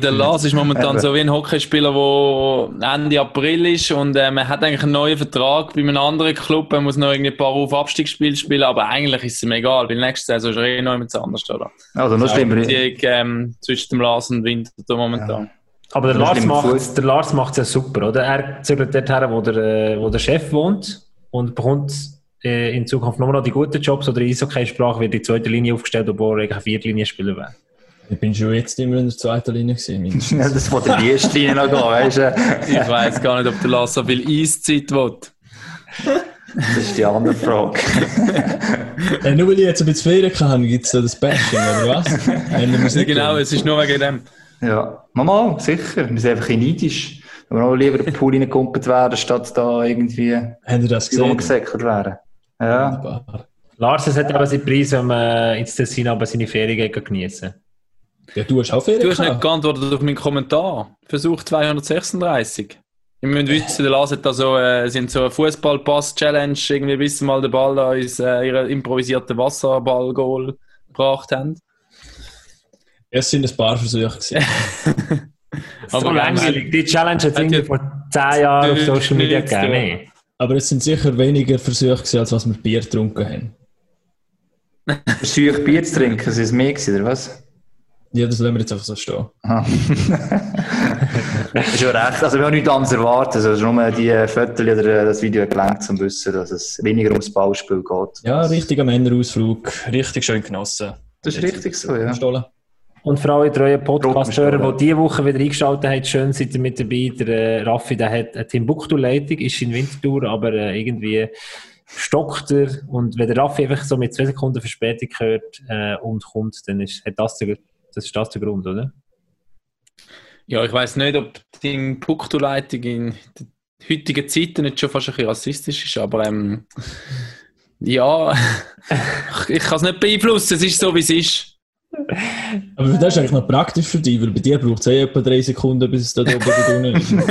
der Lars ist momentan so wie ein Hockeyspieler, der Ende April ist und äh, man hat eigentlich einen neuen Vertrag bei einem anderen Club. Er muss noch irgendwie ein paar auf Abstiegsspiele spielen, aber eigentlich ist es ihm egal, weil nächste Saison ist er eh noch jemand anders, oder? Also noch schlimmer. Beziehung ähm, zwischen dem Lars und Winter momentan. Ja. Aber der Lars, macht, der Lars macht es ja super, oder? Er zügelt dorthin, wo der, äh, wo der Chef wohnt und bekommt äh, in Zukunft nur noch die guten Jobs oder in Eishockey-Sprache wird die zweite Linie aufgestellt, obwohl er eigentlich ein Viertlinie-Spieler wäre. Ich bin schon jetzt immer in der zweiten Linie gewesen. ja, das wollte die erste Linie noch gehen, weißt du? ich weiß gar nicht, ob der Lars so viel Eiszeit will. Das ist die andere Frage. ja, nur weil ich jetzt ein bisschen Ferien kann, gibt es da das Bashing, oder was? ja, genau, es ist nur wegen dem. Ja, Mama, sicher. Wir sind einfach neidisch. Aber auch lieber den Pool reingekumpelt werden, statt da irgendwie Haben Sie das gesehen? umgesäckert werden. Ja. Lars, es hat aber seinen Preis, wenn man ins Tessin aber seine Ferien genießen Ja, du hast auch Ferien Du hast nicht geantwortet auf meinen Kommentar. Versuch 236. Ich muss wissen, der Lars hat da so, äh, sind so eine Fußballpass-Challenge, irgendwie bis sie mal den Ball da ins äh, ihre improvisierten Wasserball-Goal gebracht haben. Es sind ein paar Versuche Aber so langweilig. Die Challenge hat es vor 10 Jahren auf Social Media gegeben. Aber es sind sicher weniger Versuche gewesen, als was wir Bier getrunken haben. Versuche Bier zu trinken, das ist mehr gewesen, oder was? Ja, das lassen wir jetzt einfach so stehen. Ah. ist schon recht. Also wir haben nichts anderes erwartet. Also nur die Fotos oder das Video gelenkt, um zu wissen, dass es weniger ums Ballspiel geht. Ja, richtiger Männerausflug. Richtig schön genossen. Das ist richtig so, ja. Stolen. Und für alle treuen Podcast-Hörer, die diese Woche wieder eingeschaltet haben, schön seid ihr mit dabei. Der äh, Raffi, der hat eine Timbuktu-Leitung, ist in Winterthur, aber äh, irgendwie stockt er. Und wenn der Raffi einfach so mit zwei Sekunden Verspätung hört äh, und kommt, dann ist, hat das, der, das ist das der Grund, oder? Ja, ich weiß nicht, ob die Timbuktu-Leitung in den heutigen Zeiten nicht schon fast ein bisschen rassistisch ist, aber ähm, ja, ich kann es nicht beeinflussen, es ist so, wie es ist. Aber das ist eigentlich noch praktisch für dich, weil bei dir braucht es eh etwa drei Sekunden, bis es da oben wieder ist.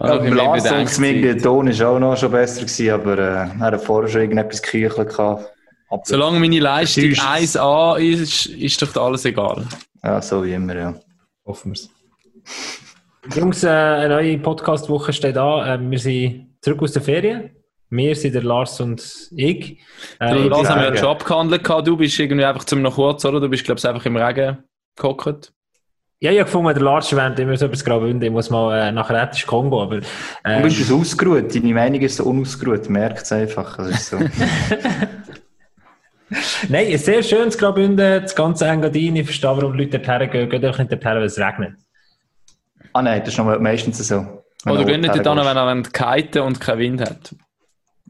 ja, beim Lars der Ton war auch noch schon besser, gewesen, aber äh, er hat vorher schon irgendetwas geküchelt gehabt. Solange meine Leistung 1A ist, ist doch alles egal. Ja, so wie immer, ja. Hoffen wir es. Jungs, äh, eine neue Podcast-Woche steht an. Äh, wir sind zurück aus der Ferien. Wir sind der Lars und ich. Äh, du, Lars, haben wir ja schon abgehandelt. Du bist irgendwie einfach zum noch kurz, oder? Du bist, glaube ich, einfach im Regen gehockt. Ja, ich habe gefunden, der Lars erwähnt immer so etwas Graubünden. Ich muss mal äh, nach Rätisch Kongo, aber... Äh, du bist es ausgeruht. Deine Meinung ist so unausgeruht. Merkt es einfach. Das ist so. Nein, ein sehr schönes Graubünden. Das ganze Engadin. Ich verstehe, warum Leute dorthin gehen. Geht einfach nicht dorthin, weil es regnet. Ah nein, das ist noch meistens so. Oder gehen nicht dorthin, wenn er kiten und keinen Wind hat.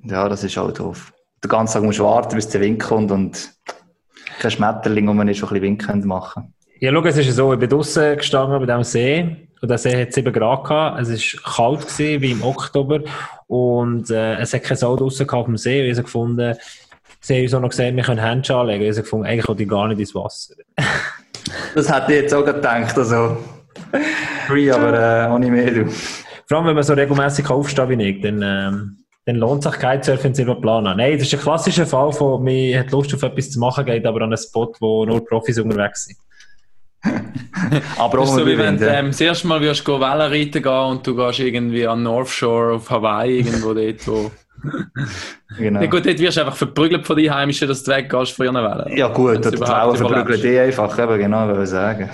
Ja, das ist auch doof. Den ganzen Tag musst du warten, bis der Wind kommt und kein Schmetterling, wo man nicht schon ein bisschen Wind machen. Ja, schau, es ist so, ich bin draußen gestanden bei diesem See und der See hat 7 Grad gehabt. Es war kalt gewesen, wie im Oktober und äh, es hat keine Sau draußen auf dem See. Und ich habe gefunden, sie haben uns auch noch gesagt, wir können Händchen anlegen. Ich habe gefunden, eigentlich wollte ich gar nicht ins Wasser. das hätte ich jetzt auch gedacht, also free, aber äh, auch nicht mehr. Du. Vor allem, wenn man so regelmäßig aufsteht wie ich, dann... Ähm, dann lohnt sich Kitesurfen selber planen. Nein, das ist ein klassischer Fall von, man hat Lust auf etwas zu machen, geht aber an einen Spot, wo nur Profis unterwegs sind. aber auch so wie wenn du ähm, das erste Mal wirst du Wellen reiten gehen und du gehst irgendwie an North Shore auf Hawaii, irgendwo dort, wo... genau. Ja, gut, dort wirst du einfach verprügelt von den Heimischen, dass du weggehst von ihren Wellen. Ja gut, die Wellen verprügeln die einfach, eben genau, will ich sagen.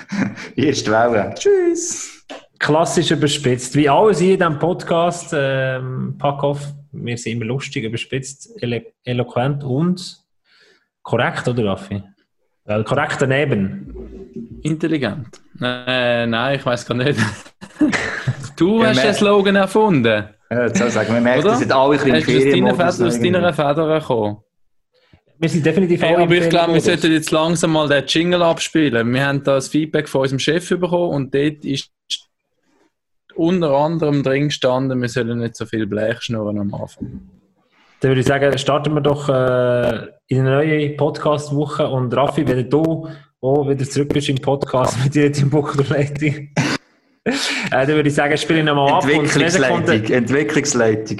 Erste Welle. Tschüss klassisch überspitzt. Wie alles hier in diesem Podcast, ähm, Packoff, wir sind immer lustig, überspitzt, elo eloquent und korrekt, oder Raffi? Weil korrekt daneben. Intelligent. Äh, nein, ich weiß gar nicht. du hast den Slogan erfunden. Ja, jetzt sagen wir merken, dass alle ein bisschen aus deiner Feder gekommen. Wir sind definitiv hey, Aber ich glaube, wir sollten jetzt langsam mal den Jingle abspielen. Wir haben da das Feedback von unserem Chef bekommen und dort ist unter anderem drin gestanden, wir sollen nicht so viel Blech schnurren am Anfang. Dann würde ich sagen, starten wir doch äh, in eine neue Podcast-Woche und Raffi, wenn du auch wieder zurück bist im Podcast mit dir im Buchleitung, äh, dann würde ich sagen, spiele ich nochmal ab. Entwicklungsleitung, Entwicklungsleitung.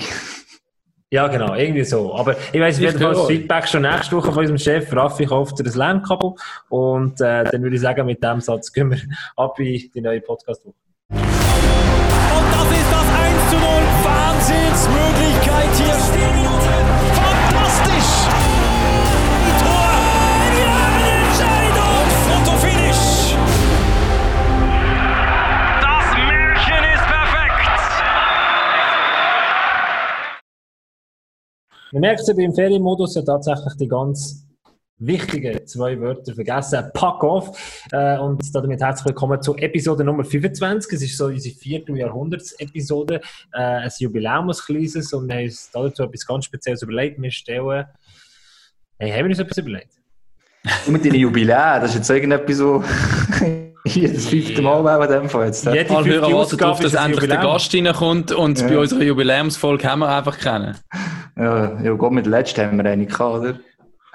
Ja, genau, irgendwie so. Aber ich weiss, auf das Feedback schon nächste Woche von unserem Chef. Raffi kauft dir ein Lernkabel. Und äh, dann würde ich sagen, mit dem Satz gehen wir ab in die neue Podcast-Woche. Und das ist das 1 zu 0. Wahnsinnsmöglichkeit hier. Man merkt ja beim Ferienmodus ja tatsächlich die ganz wichtigen zwei Wörter vergessen. Pack off. Äh, und damit herzlich willkommen zu Episode Nummer 25. Es ist so unsere vierte Jahrhunderts-Episode. Äh, ein Jubiläum, ein kleines. Und wir haben uns dazu etwas ganz Spezielles überlegt. Wir stellen. Hey, haben wir uns etwas überlegt? mit den Jubiläen, das ist jetzt irgendetwas so. Hier, das fünfte Mal auch in dem Fall jetzt. Jede Alle Hörer warten darauf, dass endlich der Gast reinkommt und ja. bei unserer Jubiläumsfolge haben wir einfach kennen. Ja, ja Gott, mit der letzten haben wir eine gehabt, oder?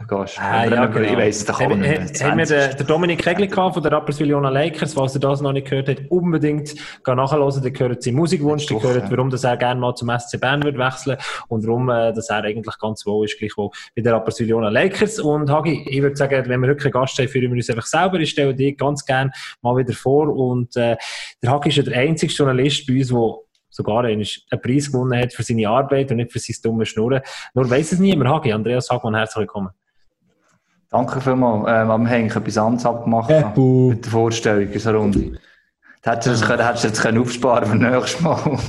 Gehst. Ah, ja, genau. Ich weiss doch auch nicht. Haben wir den, den Dominik Kegli von der Rapperswil-Jona Lakers, falls ihr das noch nicht gehört habt, unbedingt nachhören. Der gehört sein Musikwunsch, der gehört, warum dass er gerne mal zum SC Bern wird wechseln und warum äh, dass er eigentlich ganz wohl ist, gleich wo bei der Rapperswil-Jona Lakers. Und Hagi, ich würde sagen, wenn wir wirklich einen Gast haben, führen wir uns einfach selber. Ich stelle dich ganz gerne mal wieder vor und äh, der Hagi ist ja der einzige Journalist bei uns, der sogar einen Preis gewonnen hat für seine Arbeit und nicht für sein dummes Schnurren. Nur weiss es niemand. Hagi, Andreas Hagmann, herzlich willkommen. Danke vielmals. Ähm, am Henk etwas anderes abgemacht Ebu. mit der Vorstellung in einer Runde. Da hättest du das, jetzt können aufsparen für nächstes Mal.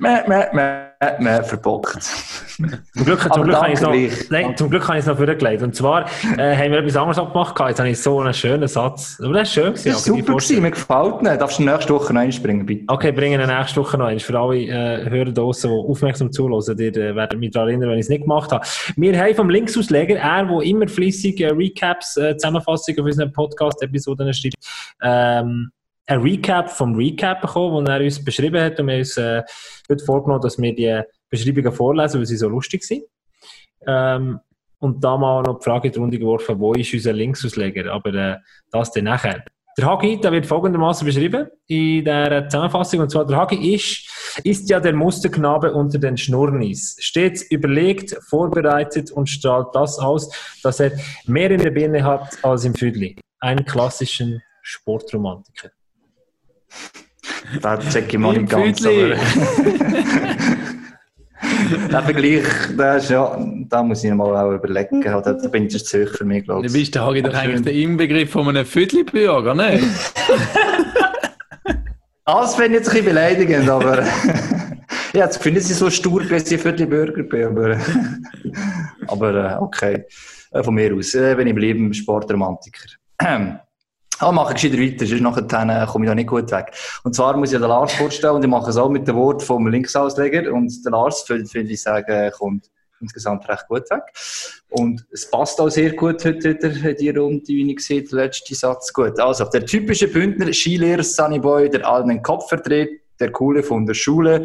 meh, meh, meh, meh, verbockt. Zum Glück, zum Glück habe ich noch, nein, zum Glück habe ich es noch vorgelegt. Und zwar äh, haben wir etwas anderes abgemacht. Jetzt habe ich so einen schönen Satz. Aber das ist schön. Das ist super gewesen. Mir gefällt nicht. Darfst du nächste Woche noch einspringen, bitte? Okay, bringen wir nächste Woche noch eins. Für alle äh, Hörer draussen, die aufmerksam zuhören, die äh, werden mich daran erinnern, wenn ich es nicht gemacht habe. Wir haben vom Linksausleger, er, der immer fließig äh, Recaps, äh, Zusammenfassungen auf unseren Podcast-Episoden schreibt, ähm, ein Recap vom Recap bekommen, den er uns beschrieben hat. Und wir haben uns äh, heute vorgenommen, dass wir die Beschreibungen vorlesen, weil sie so lustig sind. Ähm, und da mal noch die Frage in die Runde geworfen, wo ist unser Linksausleger? Aber äh, das dann nachher. Der Hagi, der wird folgendermaßen beschrieben in der Zusammenfassung. Und zwar, der Hagi ist, ist ja der Musterknabe unter den Schnurnis. Stets überlegt, vorbereitet und strahlt das aus, dass er mehr in der Birne hat als im Füdli. Einen klassischen Sportromantiker. Da check ich mal nicht ganz. Der Vergleich, der ist, ja, da muss ich mal auch überlegen. Da, da bin ich zu hoch für mich, glaube ich. Du bist der Hagi doch eigentlich der Inbegriff von einem Viertelbürger, ne? das finde ich jetzt ein bisschen beleidigend, aber. ja, jetzt finde ich sie so stur, bis ich Viertelbürger bin, aber. aber äh, okay. Äh, von mir aus, äh, wenn ich bleibe, Sportromantiker. Ah, mache ich gescheiter weiter, sonst nachher komme ich da nicht gut weg. Und zwar muss ich den Lars vorstellen und ich mache es auch mit dem Wort vom Linksausleger und der Lars, finde ich sagen, kommt insgesamt recht gut weg. Und es passt auch sehr gut heute wieder die Runde, wie ich sehe, der letzte Satz. Gut, also der typische Bündner Skilehrer Sunnyboy, der allen Kopf verdreht, der Coole von der Schule,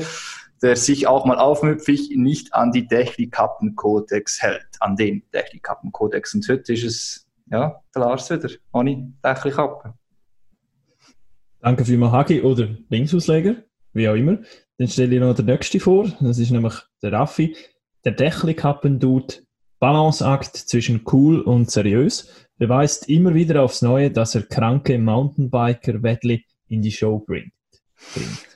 der sich auch mal aufmüpfig nicht an die Technikappenkodex hält, an den Technikappenkodex. Und heute ist es ja, der Lars wieder, ohne Dächelkappe. Danke vielmals, Hagi, oder Linksausleger, wie auch immer. Dann stelle ich noch den nächsten vor, das ist nämlich der Raffi. Der Dächelkappen-Dude, Balanceakt zwischen cool und seriös, beweist immer wieder aufs Neue, dass er kranke Mountainbiker-Wettli in die Show bringt. bringt.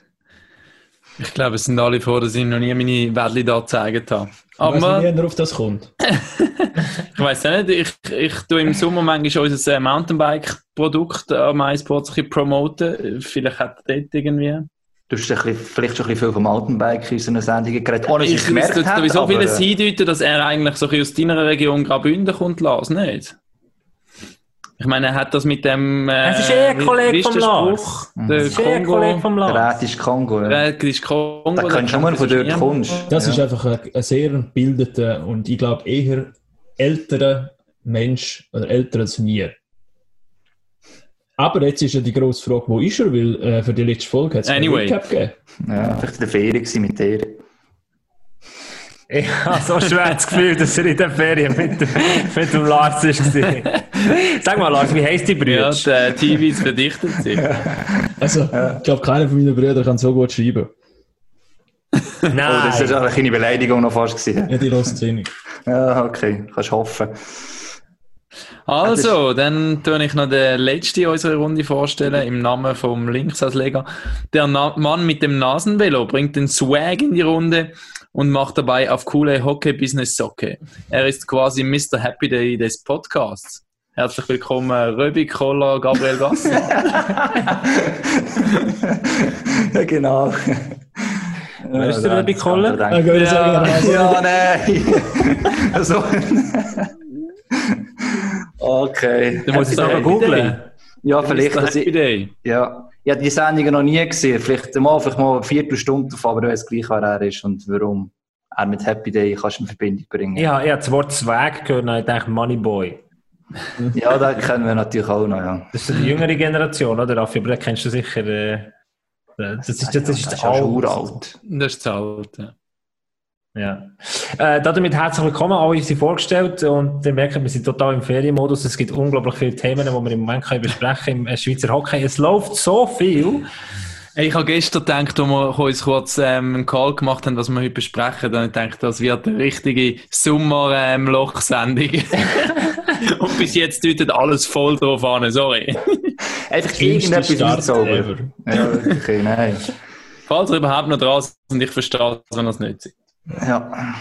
Ich glaube, es sind alle froh, dass ich noch nie meine Wettli da gezeigt habe. Aber ich weiß nicht, wie auf das kommt. ich weiß nicht, ich, ich tue im Sommer manchmal unser äh, Mountainbike-Produkt am iSports promoten. Vielleicht hat er dort irgendwie. Du hast vielleicht schon ein bisschen viel vom Mountainbike in unseren Sendungen geredet, ohne dass ich gemerkt habe. sowieso vieles hindeuten, dass er eigentlich so aus deiner Region Graubünden kommt, Lars, nicht? Ich meine, er hat das mit dem. Äh, es ist eh ein Kollege vom Lars. Der es ist eh ein Kollege vom Lars. Der Red ist Kongo. Ja. Der ist Kongo. Da kannst du nur von dort kommst. Das ja. ist einfach ein, ein sehr gebildeter und ich glaube eher älterer Mensch oder älter als mir. Aber jetzt ist ja die grosse Frage, wo ist er? Weil äh, für die letzte Folge hat es anyway. einen Recap gegeben. Ja, vielleicht in der Ferien mit dir. Ich habe so schwer das Gefühl, dass er in der Ferien mit, mit dem Lars war. Sag mal, Lars, wie heisst die Brüder? Ja, der TV ist verdichtet sich. Also, ich glaube, keiner von meinen Brüdern kann so gut schreiben. Nein. Oh, das war eine kleine Beleidigung noch fast gewesen. Ja, die eh nicht. Ja, okay. Kannst hoffen. Also, dann tue ich noch den letzten unserer Runde vorstellen, im Namen vom Linksausleger. Der Na Mann mit dem Nasenvelo bringt den Swag in die Runde und macht dabei auf coole Hockey-Business-Socke. Er ist quasi Mr. Happy Day des Podcasts. Herzlich willkommen, Röbi Koller, Gabriel Gassi. ja, genau. Wer ist der Röbi Koller? Ja, ja, nein. also, okay. Du musst es aber googeln. Ja, vielleicht. Mr. Happy Day. Ja. Ich habe die Sendungen noch nie gesehen. Vielleicht mal, vielleicht mal eine Viertelstunde auf, aber du weißt gleich, wer er ist und warum er mit Happy Day kannst du in Verbindung bringen. Ja, ich habe das Wort Swag gehört und ich dachte Moneyboy ja, das kennen wir natürlich auch noch, ja. Das ist die jüngere Generation, oder Raffi? Aber den kennst du sicher. Äh, das ist, das, das ist, das ist alt. alt. Das ist alt, ja. Ja. Äh, damit herzlich willkommen. Alle sind vorgestellt und ihr merkt, wir sind total im Ferienmodus. Es gibt unglaublich viele Themen, die wir im Moment können besprechen im Schweizer Hockey. Es läuft so viel. Ich habe gestern gedacht, als wir uns kurz ähm, einen Call gemacht haben, was wir heute besprechen, dann denke ich, das wird eine richtige Sommer-Loch-Sendung. Ähm, Und bis jetzt deutet alles voll drauf an, sorry. Einfach irgendetwas auszaubern. Ja, okay, nein. Falls ihr überhaupt noch dran und ich verstehe wenn ihr es nicht seht. Ja.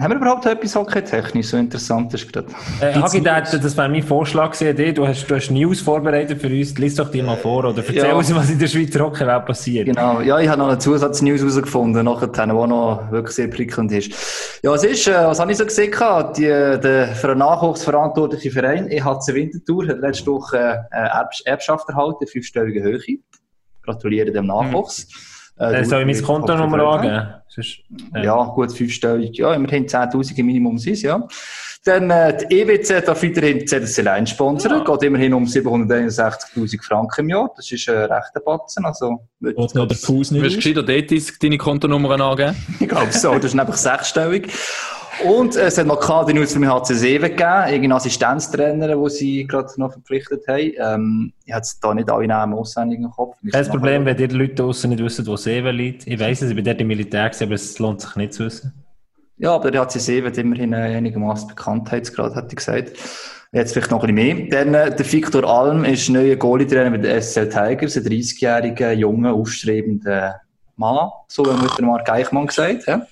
Haben wir überhaupt etwas hockey-technisch so interessant ist gerade? Äh, Hagi, das wäre mein Vorschlag gewesen. Du hast, du hast News vorbereitet für uns. Lies doch die mal vor oder erzähl ja. uns, was in der Schweizer Hockeywelt passiert. Genau. Ja, ich habe noch eine Zusatznews herausgefunden, nachher, die auch noch wirklich sehr prickelnd ist. Ja, es ist, äh, was habe ich so gesehen? Die, der für einen nachwuchsverantwortliche Verein, EHC Winterthur, hat letzte Woche äh, Erbschaft erhalten, fünfstellige Höhe. Gratuliere dem Nachwuchs. Mhm. Äh, soll ich mein Kontonummer angeben? Sonst, äh. Ja, gut, fünfstellig. Ja, immerhin 10.000 Minimum sind ja. Dann äh, die EWZ darf weiterhin ZSC Line sponsern. Ja. Geht immerhin um 761.000 Franken im Jahr. Das ist ein äh, rechter Batzen. Also, Willst du gescheiter dort deine Kontonummer angeben? ich glaube so. Das ist einfach sechsstellig. Und äh, es hat noch keine News für mich HC7 gegeben, irgendeinen Assistenztrainer, den sie gerade noch verpflichtet haben. Ähm, ich habe da nicht alle Namen auswendig im Kopf. Das Problem, wenn die Leute draußen nicht wissen, wo Seven liegt. Ich weiss es, ich bin dort im Militär, aber es lohnt sich nicht zu wissen. Ja, aber der HC7 hat immerhin einigermaßen Bekanntheitsgrad, hat er gesagt. Jetzt vielleicht noch ein bisschen mehr. Dann, äh, der Victor Alm ist neuer Goalie-Trainer mit den SL Tigers, ein 30-jähriger, junger, aufstrebender Mann, so wie wir Mark Eichmann gesagt ja.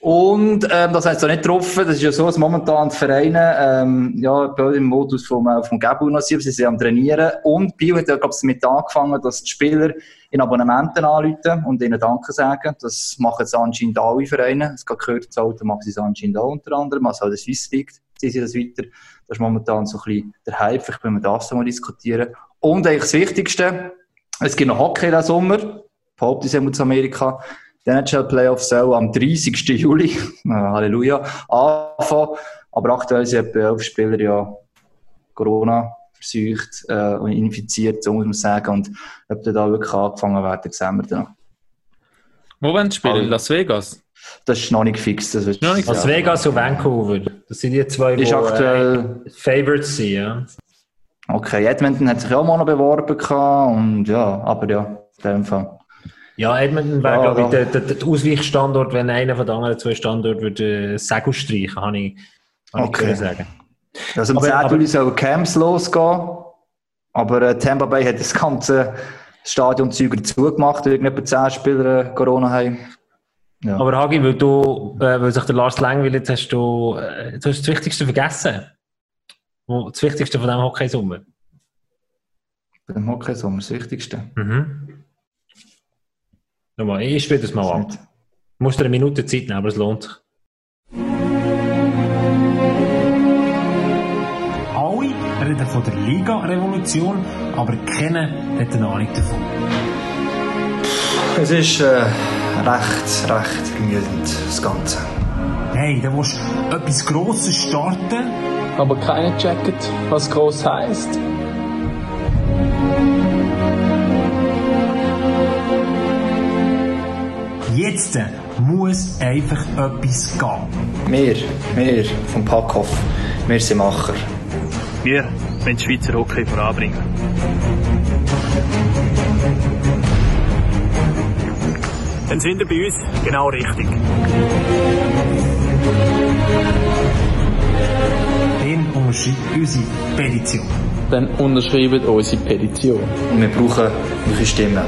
Und ähm, das heißt auch nicht getroffen. Das ist ja so, dass momentan die Vereine ähm, ja, im Modus vom, äh, vom Gebu noch sind. Sie sind am Trainieren. Und Bio hat ja, glaube ich, damit angefangen, dass die Spieler in Abonnementen anrufen und ihnen Danke sagen. Das machen jetzt anscheinend alle Vereine. Es geht gehört, das Auto machen sie es anscheinend auch unter anderem. Also auch der Swiss League sie das weiter. Das ist momentan so ein bisschen der Hype. Vielleicht können wir das mal diskutieren. Und eigentlich das Wichtigste, es gibt noch Hockey diesen Sommer. Behaupte ich aus Amerika. Die NHL-Playoffs sollen am 30. Juli, äh, Halleluja, anfangen. Aber aktuell sind etwa elf Spieler ja Corona versucht äh, und infiziert, so muss man sagen. Und ob da wirklich angefangen werden, sehen wir dann. Wo wollen sie spielen? Las Vegas? Das ist noch nicht fix. Das ist nicht Las Vegas und Vancouver. Das sind die zwei, die aktuell äh, Favorites sind, ja. Okay, Edmonton hat sich auch mal noch beworben und ja, aber ja, in dem Fall. Ja, Edmonton wäre, ja, glaube ich, der, der, der Ausweichstandort, wenn einer von den anderen zwei Standorten würde äh, Segel streichen, kann ich, kann okay. ich sagen. Also am 10. Juli sollen Camps losgehen, aber äh, Tampa Bay hat das ganze Stadion zugemacht, irgendetwa 10 Spieler äh, Corona haben. Ja. Aber Hagi, weil, du, äh, weil sich der Lars Langweiler, hast du, äh, du hast das Wichtigste vergessen. Das Wichtigste von diesem Hockeysommer. Bei dem Hockeysommer, das Wichtigste? Mhm. Nochmal, ich spiele das mal ab. Du musst dir eine Minute Zeit nehmen, aber es lohnt sich. Alle reden von der Liga-Revolution, aber keiner hat eine Ahnung davon. Es ist äh, recht, recht gemütend, das Ganze. Hey, da musst du etwas Grosses starten. Aber keiner checkt, was gross heisst. Jetzt muss einfach etwas gehen. Wir, wir vom Packhoff, wir sind Macher. Wir wollen die Schweizer Hockey voranbringen. dann sind ihr bei uns genau richtig. Dann unterschreibt unsere Petition. Dann unterschreibt unsere Petition. Und wir brauchen eure Stimmen.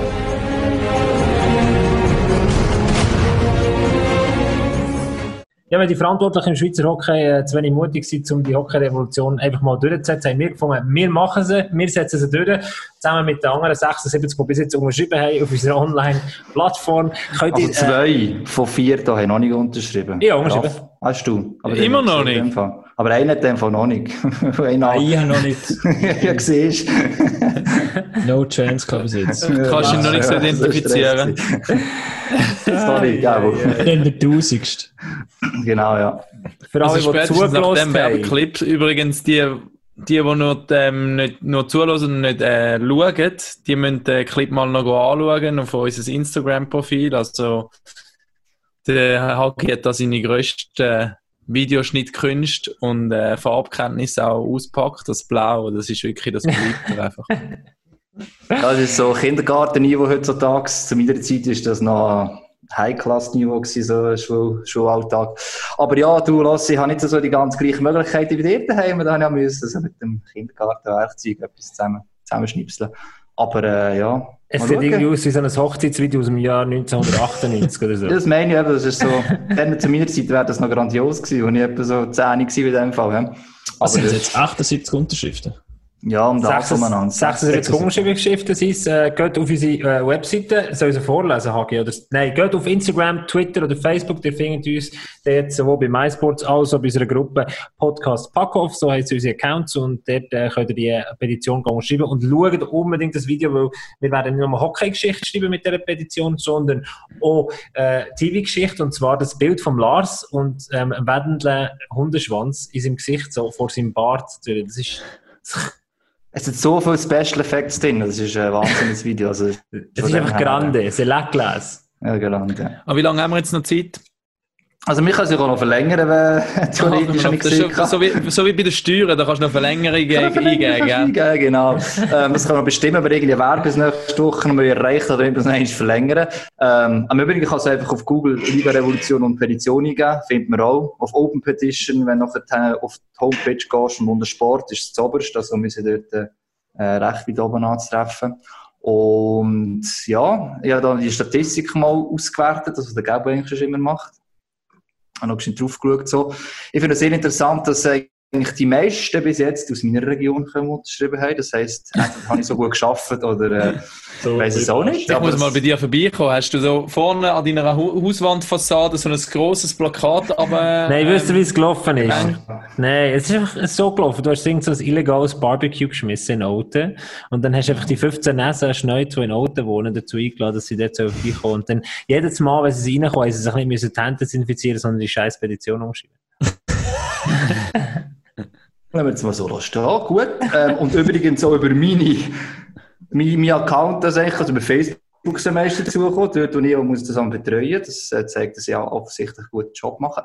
Ja, wenn die Verantwortlichen im Schweizer Hockey äh, zu wenig mutig sind, um die Hockey-Revolution einfach mal durchzusetzen, haben wir gefunden, wir machen sie, wir setzen sie durch, zusammen mit den anderen 76, die bis jetzt unterschrieben haben auf unserer Online-Plattform. Also ihr, zwei äh, von vier da haben noch nicht unterschrieben. Ja, unterschrieben. Hast du? Aber Immer noch nicht. Aber einer hat einfach noch nicht. Nein, ich habe noch nicht. ja, siehst No chance kann bis jetzt. Du kannst ihn noch nicht so identifizieren. Sorry, ja, wo. Dann der Tausigste. Genau, ja. Für alle, also die zugelassen haben. Clip übrigens, die, die, die nur, ähm, nicht, nur zulassen und nicht äh, schauen, die müssen den Clip mal noch anschauen auf unser Instagram-Profil. Also, der Haki hat da seine grössten Videoschnittkünste und äh, Farbkenntnis auch auspackt. Das Blau, das ist wirklich das Beliebte einfach. Das ist so Kindergartenniveau heutzutage. Zu meiner Zeit ist das noch High-Class-Niveau so Schul Schulalltag. Aber ja, du, Lassi, ich habe nicht so die ganz gleichen Möglichkeiten wie dir daheim. Da habe ich auch müssen, also mit dem Kindergarten-Werkzeug etwas zusammen, zusammenschnipseln. Aber äh, ja. Es sieht irgendwie aus wie so ein Hochzeitsvideo aus dem Jahr 1998 oder so. das meine ich eben, das ist so, dann zu meiner Zeit wäre das noch grandios gewesen, und ich etwa so 10 war in dem Fall. Ja. Aber das sind jetzt 78 Unterschriften. Ja, um das umeinander. 76 Umschriften sind es. Äh, geht auf unsere äh, Webseite, soll ich sie vorlesen, Hagi? Oder, nein, geht auf Instagram, Twitter oder Facebook, ihr findet uns dort sowohl bei MySports als auch bei unserer Gruppe Podcast Packoff, so heißt unsere Accounts und dort äh, könnt ihr die Petition schreiben und schaut unbedingt das Video, weil wir werden nicht nur Hockey-Geschichte schreiben mit dieser Petition, sondern auch äh, TV-Geschichte und zwar das Bild von Lars und ähm, wendenden Hundeschwanz in seinem Gesicht, so vor seinem Bart. Das ist es sind so viele Special Effects drin, das ist ein wahnsinniges Video. Also, es ist einfach grande, c'est la classe. Ja, grande. Aber wie lange haben wir jetzt noch Zeit? Also, mich kann sich auch noch verlängern, wenn theoretisch noch, das ist so, wie, so wie bei den Steuern, da kannst du noch Verlängerung eingeben. eingeben genau. ähm, das kann man bestimmen, aber irgendwie Werk bis nächste Woche noch erreicht oder etwas noch verlängern. Ähm, am Übrigen kann es einfach auf Google Liga Revolution und Petition eingeben, findet man auch. Auf Open Petition, wenn du nachher auf die Homepage gehst und unter Sport ist es das oberste, also wir sind dort äh, recht weit oben anzutreffen. Und ja, ich habe dann die Statistik mal ausgewertet, also der Gabo eigentlich schon immer macht habe noch ein bisschen drauf geschaut. So. Ich finde es sehr interessant, dass eigentlich die meisten bis jetzt aus meiner Region unterschrieben haben. Das heisst, entweder habe ich so gut geschafft oder äh, so weiß es auch nicht. Ich muss mal bei dir vorbeikommen. Hast du so vorne an deiner Hauswandfassade so ein grosses Plakat? Aber, Nein, ähm, weißt du, wie es gelaufen ist? Nein. Nein, es ist einfach so gelaufen. Du hast so ein illegales Barbecue geschmissen in Oten und dann hast du einfach die 15 Nesen schnell, die in Oten wohnen, dazu eingeladen, dass sie dort so vorbeikommen. Und dann jedes Mal, wenn sie reinkommen, haben sie sich nicht die Hände desinfizieren, sondern die scheiß Petition umschreiben. Wenn wir jetzt mal so stehen, gut. Ähm, und übrigens auch über meine, mein, mein Account, das eigentlich, also über Facebook Semester dazugekommen, dort, wo ich auch muss das betreuen Das äh, zeigt, dass ich offensichtlich einen guten Job mache.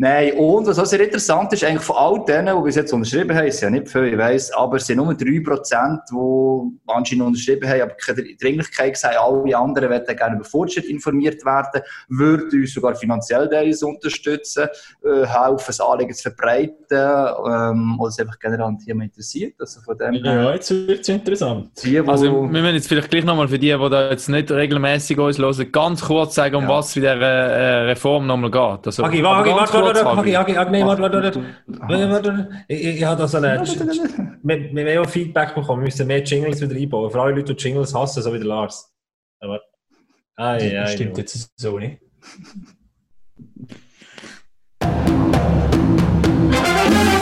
Nein, und was auch sehr interessant ist, eigentlich von all denen, die bis jetzt unterschrieben haben, ist ja nicht viel, ich weiss, aber es sind nur 3%, die anscheinend unterschrieben haben, aber keine Dringlichkeit gesagt, alle anderen werden gerne über Fortschritt informiert werden, würden uns sogar finanziell uns unterstützen, äh, helfen, das Anliegen zu verbreiten, ähm, oder es einfach generell ein Thema interessiert. Also von dem ja, jetzt wird es interessant. Die, also, wir müssen jetzt vielleicht gleich nochmal für die, die da jetzt nicht regelmäßig uns hören, ganz kurz sagen, um ja. was in dieser äh, Reform nochmal geht. Also, okay, warte, warte, warte, warte, warte, warte, nee, warte, warte, warte, Ich, habe da so eine, wir, wir haben auch Feedback bekommen, wir müssen mehr Jingles wieder einbauen. Vor allem Leute, die Jingles hassen, so wie der Lars. Aber, ja, das stimmt jetzt so nicht.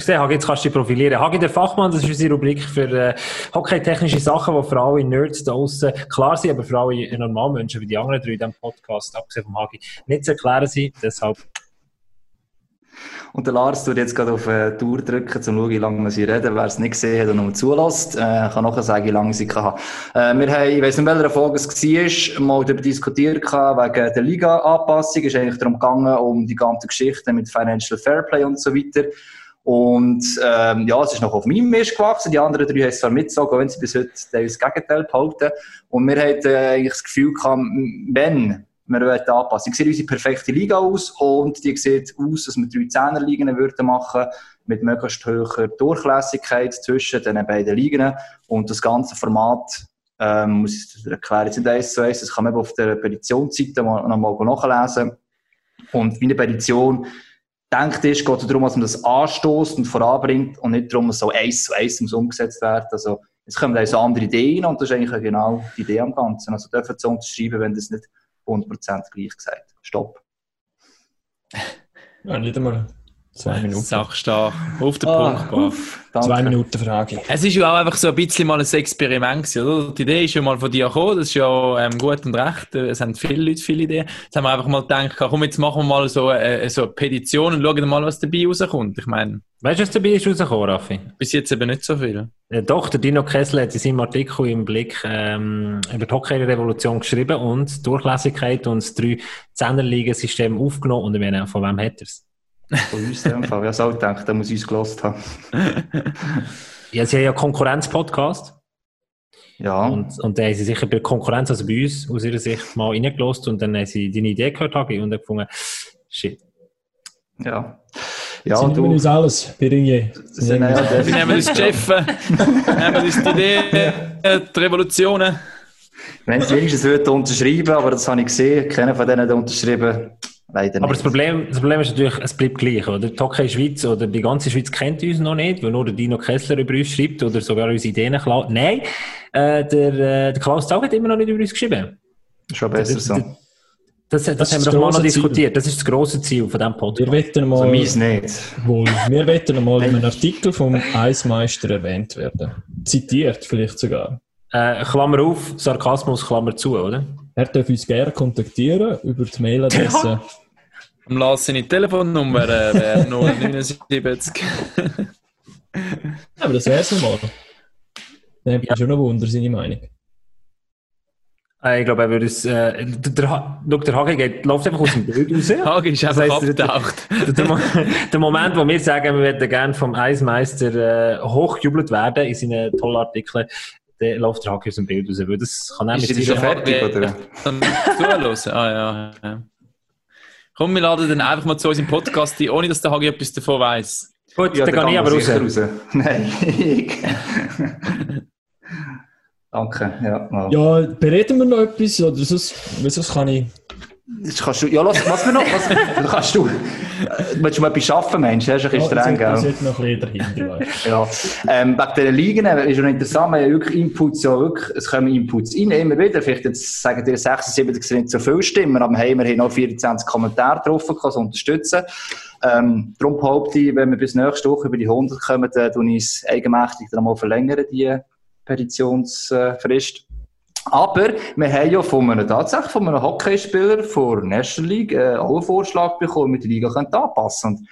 Ich sehe, Hagi, jetzt kannst du dich profilieren. Hagi, der Fachmann, das ist unsere Rubrik für äh, hockey-technische Sachen, die für alle Nerds da außen klar sind, aber für alle Normalmenschen wie die anderen drei in diesem Podcast, abgesehen vom Hagi, nicht zu erklären sind. Deshalb. Und der Lars tut jetzt gerade auf äh, Tour drücken, um zu schauen, wie lange sie reden. Wer es nicht gesehen hat und noch zulässt, äh, kann nachher sagen, wie lange sie kann. Äh, wir haben, ich weiss nicht, welcher Folge es war, mal darüber diskutiert wegen der Liga-Anpassung. Es ist eigentlich darum gegangen, um die ganze Geschichte mit Financial Fairplay und so weiter. Und ähm, ja, es ist noch auf meinem Mist gewachsen. Die anderen drei haben es zwar mitgezogen, wenn sie bis heute das Gegenteil behalten. Und wir hatten äh, eigentlich das Gefühl gehabt, wenn wir wollen anpassen. Sehe unsere perfekte Liga aus und die sieht aus, dass wir drei Zehnerligen würden machen mit möglichst hoher Durchlässigkeit zwischen den beiden Ligen und das ganze Format ähm, muss ich erklären, jetzt nicht eins zu eins, das kann man auf der Petitionsseite noch mal nachlesen. Und wie eine Petition denkt ist, geht es darum, dass man das anstoßt und voranbringt und nicht darum, dass so eins zu eins muss umgesetzt werden. Also, es kommen also andere Ideen und das ist eigentlich genau die Idee am Ganzen. Also dürfen sie unterschreiben, wenn das nicht 100% gleich gesagt. Stopp. Ja, nicht einmal Zwei Minuten. Sachstark. Auf den ah, Punkt gebracht. Zwei Minuten Frage. Es ist ja auch einfach so ein bisschen mal ein Experiment gewesen, oder? Die Idee ist ja mal von dir gekommen, das ist ja ähm, gut und recht. Es haben viele Leute viele Ideen. Jetzt haben wir einfach mal gedacht, komm, jetzt machen wir mal so, äh, so eine Petition und schauen mal, was dabei rauskommt. Ich meine... Weißt du, was dabei ist rausgekommen, Raffi? Bis jetzt eben nicht so viel. Ja, doch, der Dino Kessler hat in seinem Artikel im Blick ähm, über die Hockey-Revolution geschrieben und Durchlässigkeit und das drei Zehnerligen-System aufgenommen und ich meine, von wem hat er es? Von uns in dem Fall. Ich habe es auch gedacht, der muss uns gelost haben. ja, sie haben ja Konkurrenz-Podcast. Ja. Und, und dann haben sie sicher bei Konkurrenz, also bei uns, aus ihrer Sicht mal reingelost und dann haben sie deine Idee gehört und haben gefunden, shit. Ja. Ja, Sie nehmen uns alles, Birinje. Wir nehmen uns die Chefs, nehmen uns die Ideen, die Revolutionen. Wenn sie wenigstens unterschreiben aber das habe ich gesehen, keiner von denen hat unterschrieben. Leider Aber das Problem, das Problem ist natürlich, es bleibt gleich, oder? Die Hockey Schweiz oder die ganze Schweiz kennt uns noch nicht, weil nur der Dino Kessler über uns schreibt oder sogar unsere Ideen klaut. Nein, äh, der, äh, der Klaus Zaug hat immer noch nicht über uns geschrieben. Schon besser das, so. Das, das, das haben wir doch mal noch diskutiert. Das ist das grosse Ziel von diesem Podcast. Wir wetten mal, also nicht. Wohl, wir wetten mal in einem Artikel vom Eismeister erwähnt werden. Zitiert vielleicht sogar. Äh, Klammer auf, Sarkasmus, Klammer zu, oder? Er darf uns gerne kontaktieren über die Mailadresse. Ja. Am Lars seine Telefonnummer äh, wäre 079. Aber das wäre es mal. Dann habe ich schon noch Wunder, seine Meinung. Äh, ich glaube, er würde es. Äh, der, der, der Hagi geht, läuft einfach aus dem Bild raus. Hagi ist einfach das heißt, abgetaucht. Der, der, der, Moment, wo wir sagen, wir würden gerne vom Eismeister äh, hochgejubelt werden in seinen tollen Artikeln, dann läuft der Hagi aus dem Bild raus. Weil das kann ist das schon fertig, oder? Dann zuhören. Ah, ja. ja. Komm, wir laden dann einfach mal zu unserem Podcast ein, ohne dass der Hagi etwas davon weiss. Gut, ja, dann gehe ich aber raus. raus. Nein, Danke, ja. Mal. Ja, bereden wir noch etwas? Oder sonst, sonst kann ich das kannst du, ja, los, was wir noch, was, kannst du, willst du mal etwas arbeiten, Mensch, das ist ein bisschen ja, streng, gell? Das ist noch ein bisschen dahinter, Ja, ähm, wegen dieser Ligen ist schon interessant, wir haben ja wirklich Inputs, ja wirklich, es kommen Inputs rein, immer wieder, vielleicht jetzt sagen die 76 sind nicht so viele Stimmen, aber wir haben noch 24 Kommentare drauf, kann es unterstützen. Ähm, darum behaupte ich, wenn wir bis nächste Woche über die 100 kommen, dann tun ich es eigenmächtig dann mal verlängern, die Petitionsfrist. Aber wir haben ja von einem, tatsächlich von einem Hockeyspieler von National League äh, auch einen Vorschlag bekommen, mit der Liga anpassen könnte.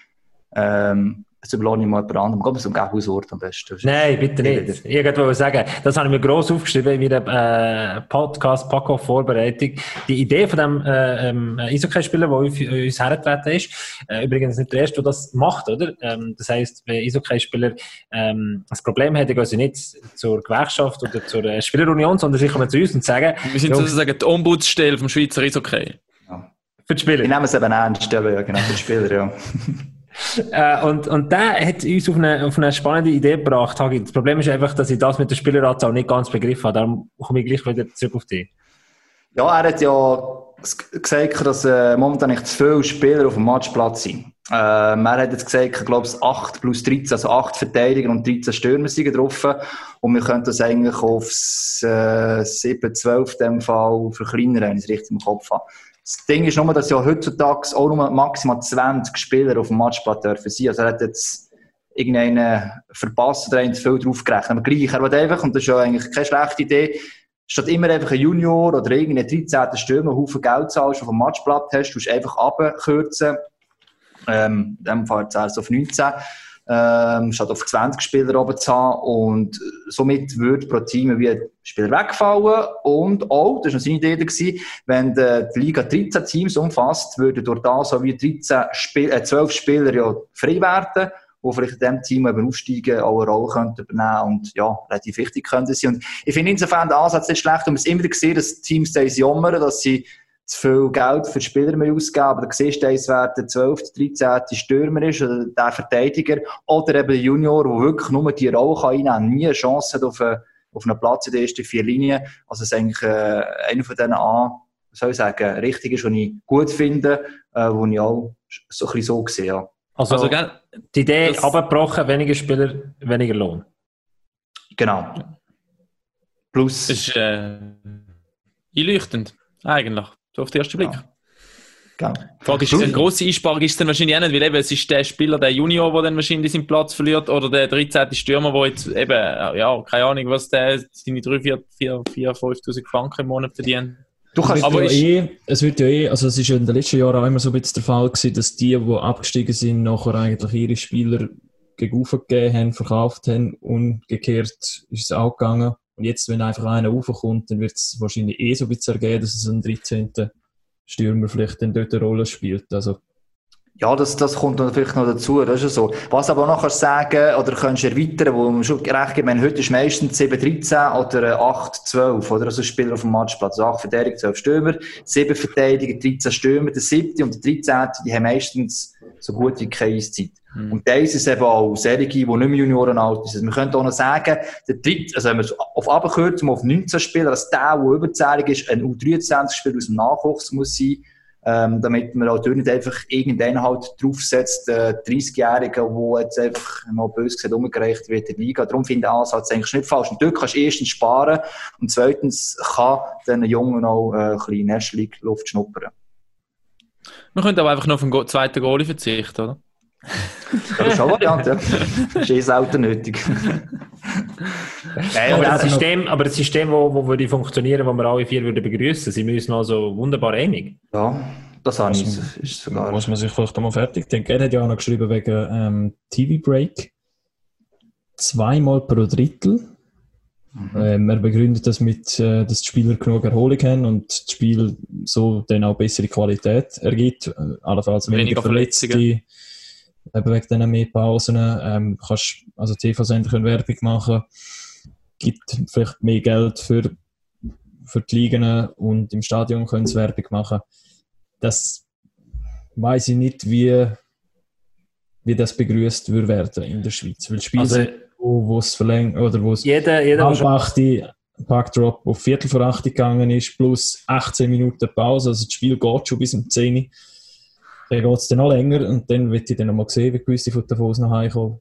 Ähm, Jetzt überlasse ich mal jemand anderem. Gehen wir zum Gegenhausort am besten. Nein, bitte nicht. Ich wollte sagen, das habe ich mir gross aufgeschrieben in meiner äh, Podcast-Paco-Vorbereitung. Die Idee von dem äh, ähm, Eishockey-Spieler, der uns, uns hergetreten ist, äh, übrigens nicht der Erste, der das macht, oder? Ähm, das heisst, wenn Eishockey-Spieler ähm, ein Problem haben, gehen sie nicht zur Gewerkschaft oder zur äh, Spielerunion, sondern sie kommen zu uns und sagen... Wir sind sozusagen die Ombudsstelle vom Schweizer Eishockey. Ja. Für die Spieler? Ich nehme es eben ernst, ja, genau, für die Spieler, ja. äh, und, und der hat uns auf eine, auf eine spannende Idee gebracht. Das Problem ist einfach, dass ich das mit der Spieleranzahl nicht ganz begriffen habe. Darum komme ich gleich wieder zurück auf dich. Ja, er hat ja gesagt, dass äh, momentan nicht zu viele Spieler auf dem Matchplatz sind. Äh, er hat jetzt gesagt, ich glaube, 8 plus 13, also 8 Verteidiger und 13 Stürmer sind drauf. Und wir können das eigentlich aufs äh, 7, 12 in dem Fall verkleinern, wenn ich es richtig im Kopf habe. Das Ding ist nur, dass ja heutzutage auch nur maximal 20 Spieler auf dem Matchplatz dürfen sein. Also er hat jetzt irgendeinen verpasst oder einen zu viel drauf gerechnet. Aber gleich, er will einfach, und das ist ja eigentlich keine schlechte Idee, statt immer einfach ein Junior oder irgendeinen 13. Stürmer Haufen Geld zahlst, auf dem Matchblatt hast, du einfach abkürzen. Ähm, in dem Fall zählst du auf 19 ähm, statt auf 20 Spieler oben zu haben. Und somit würde pro Team wie ein Spieler wegfallen. Und auch, das war seine Idee, wenn die Liga 13 Teams umfasst, würden durch das so wie 13 Spiel, äh, 12 Spieler ja frei werden. die vielleicht in diesem Team eben aufsteigen, auch eine Rolle könnten übernehmen und ja, relativ wichtig könnten sein. Und ich finde insofern den Ansatz nicht schlecht, man es immer gesehen, dass Teams da jammern, dass sie zu viel Geld für Spieler mehr ausgeben, aber da siehst du, wer der 12., 13. Stürmer ist, oder der Verteidiger, oder eben der Junior, der wirklich nur die Rolle kann einnehmen kann, nie eine Chance hat auf, eine, auf einen Platz in der ersten vier Linien. Also es ist eigentlich äh, einer von denen an, soll ich sagen, richtig ist, was ich gut finde, äh, wo ich auch so ein bisschen so sehe. Ja. Also, also die Idee abgebrochen, weniger Spieler, weniger Lohn. Genau. Plus. Das ist äh, einleuchtend, eigentlich, so auf den ersten Blick. Ja. Genau. Die Frage ist, eine grosse Einsparung ist es dann wahrscheinlich auch nicht, weil eben, es ist der Spieler, der Junior, der dann wahrscheinlich seinen Platz verliert, oder der 13. Stürmer, der jetzt eben, ja, keine Ahnung, was der seine 3, 4, 4, 4 5'000 Franken im Monat verdient. Du kannst aber ja eh, es wird ja eh, also es ist ja in den letzten Jahren auch immer so ein bisschen der Fall gewesen, dass die, die abgestiegen sind, nachher eigentlich ihre Spieler gegen gegeben haben, verkauft haben. Umgekehrt ist es auch gegangen. Und jetzt, wenn einfach einer raufkommt, dann wird es wahrscheinlich eh so ein bisschen ergeben, dass es ein 13. Stürmer vielleicht dann dort eine Rolle spielt. Also ja, das, das kommt natürlich noch dazu, das ist so. Was aber auch noch kannst sagen, oder kannst erweitern, wo man schon recht gibt, meine, heute ist meistens 7-13 oder 8-12, oder? Also Spieler auf dem Matchplatz. Also 8 Verteidiger, 12 Stürmer, 7 Verteidiger, 13 Stürmer, der 7. und der 13. die haben meistens so gut wie keine Eiszeit. Mhm. Und das ist eben auch Serie, die nicht mehr Junioren alt sind. Man könnte auch noch sagen, der dritte, also wenn man auf Abkürzung auf 19 Spieler, dass der, der überzählig ist, ein U23-Spieler aus dem Nachwuchs muss sein, ähm, damit man auch nicht einfach irgendeinen halt draufsetzt, äh, 30-Jährigen, wo jetzt einfach noch böse gesagt umgereicht wird in der Liga. Darum finde ich den Ansatz eigentlich nicht falsch. Und dort kannst du erstens sparen und zweitens kann den Jungen auch äh, ein bisschen National Luft schnuppern. Man könnte aber einfach noch auf den zweiten Goalie verzichten, oder? das ist auch Variante, ja. Das ist eh selten nötig. Nein, aber, das System, aber das System, wo, wo würde funktionieren, wo wir alle vier würden begrüßen, sie müssen also wunderbar einig. Ja, das habe ich. Ist sogar. Muss man sich vielleicht einmal fertig denken. Er hat ja auch noch geschrieben wegen ähm, TV-Break. Zweimal pro Drittel. Mhm. Ähm, er begründet das mit, äh, dass die Spieler genug Erholung haben und das Spiel so dann auch bessere Qualität ergibt. Äh, allenfalls weniger, weniger Verletzte. Eben wegen diesen mehr Pausen. Ähm, kannst, also TV-Sender können Werbung machen, gibt vielleicht mehr Geld für, für die Ligen und im Stadion können sie Werbung machen. Das weiß ich nicht, wie, wie das begrüßt würde werden in der Schweiz. Weil Spiele also, wo es verlängert oder wo es jeder, jeder halb achte Packdrop auf Viertel vor acht gegangen ist, plus 18 Minuten Pause, also das Spiel geht schon bis um 10 Uhr. Dann geht es dann noch länger und dann wird ich dann noch mal sehen, wie gewisse von Davos nach Hause kommen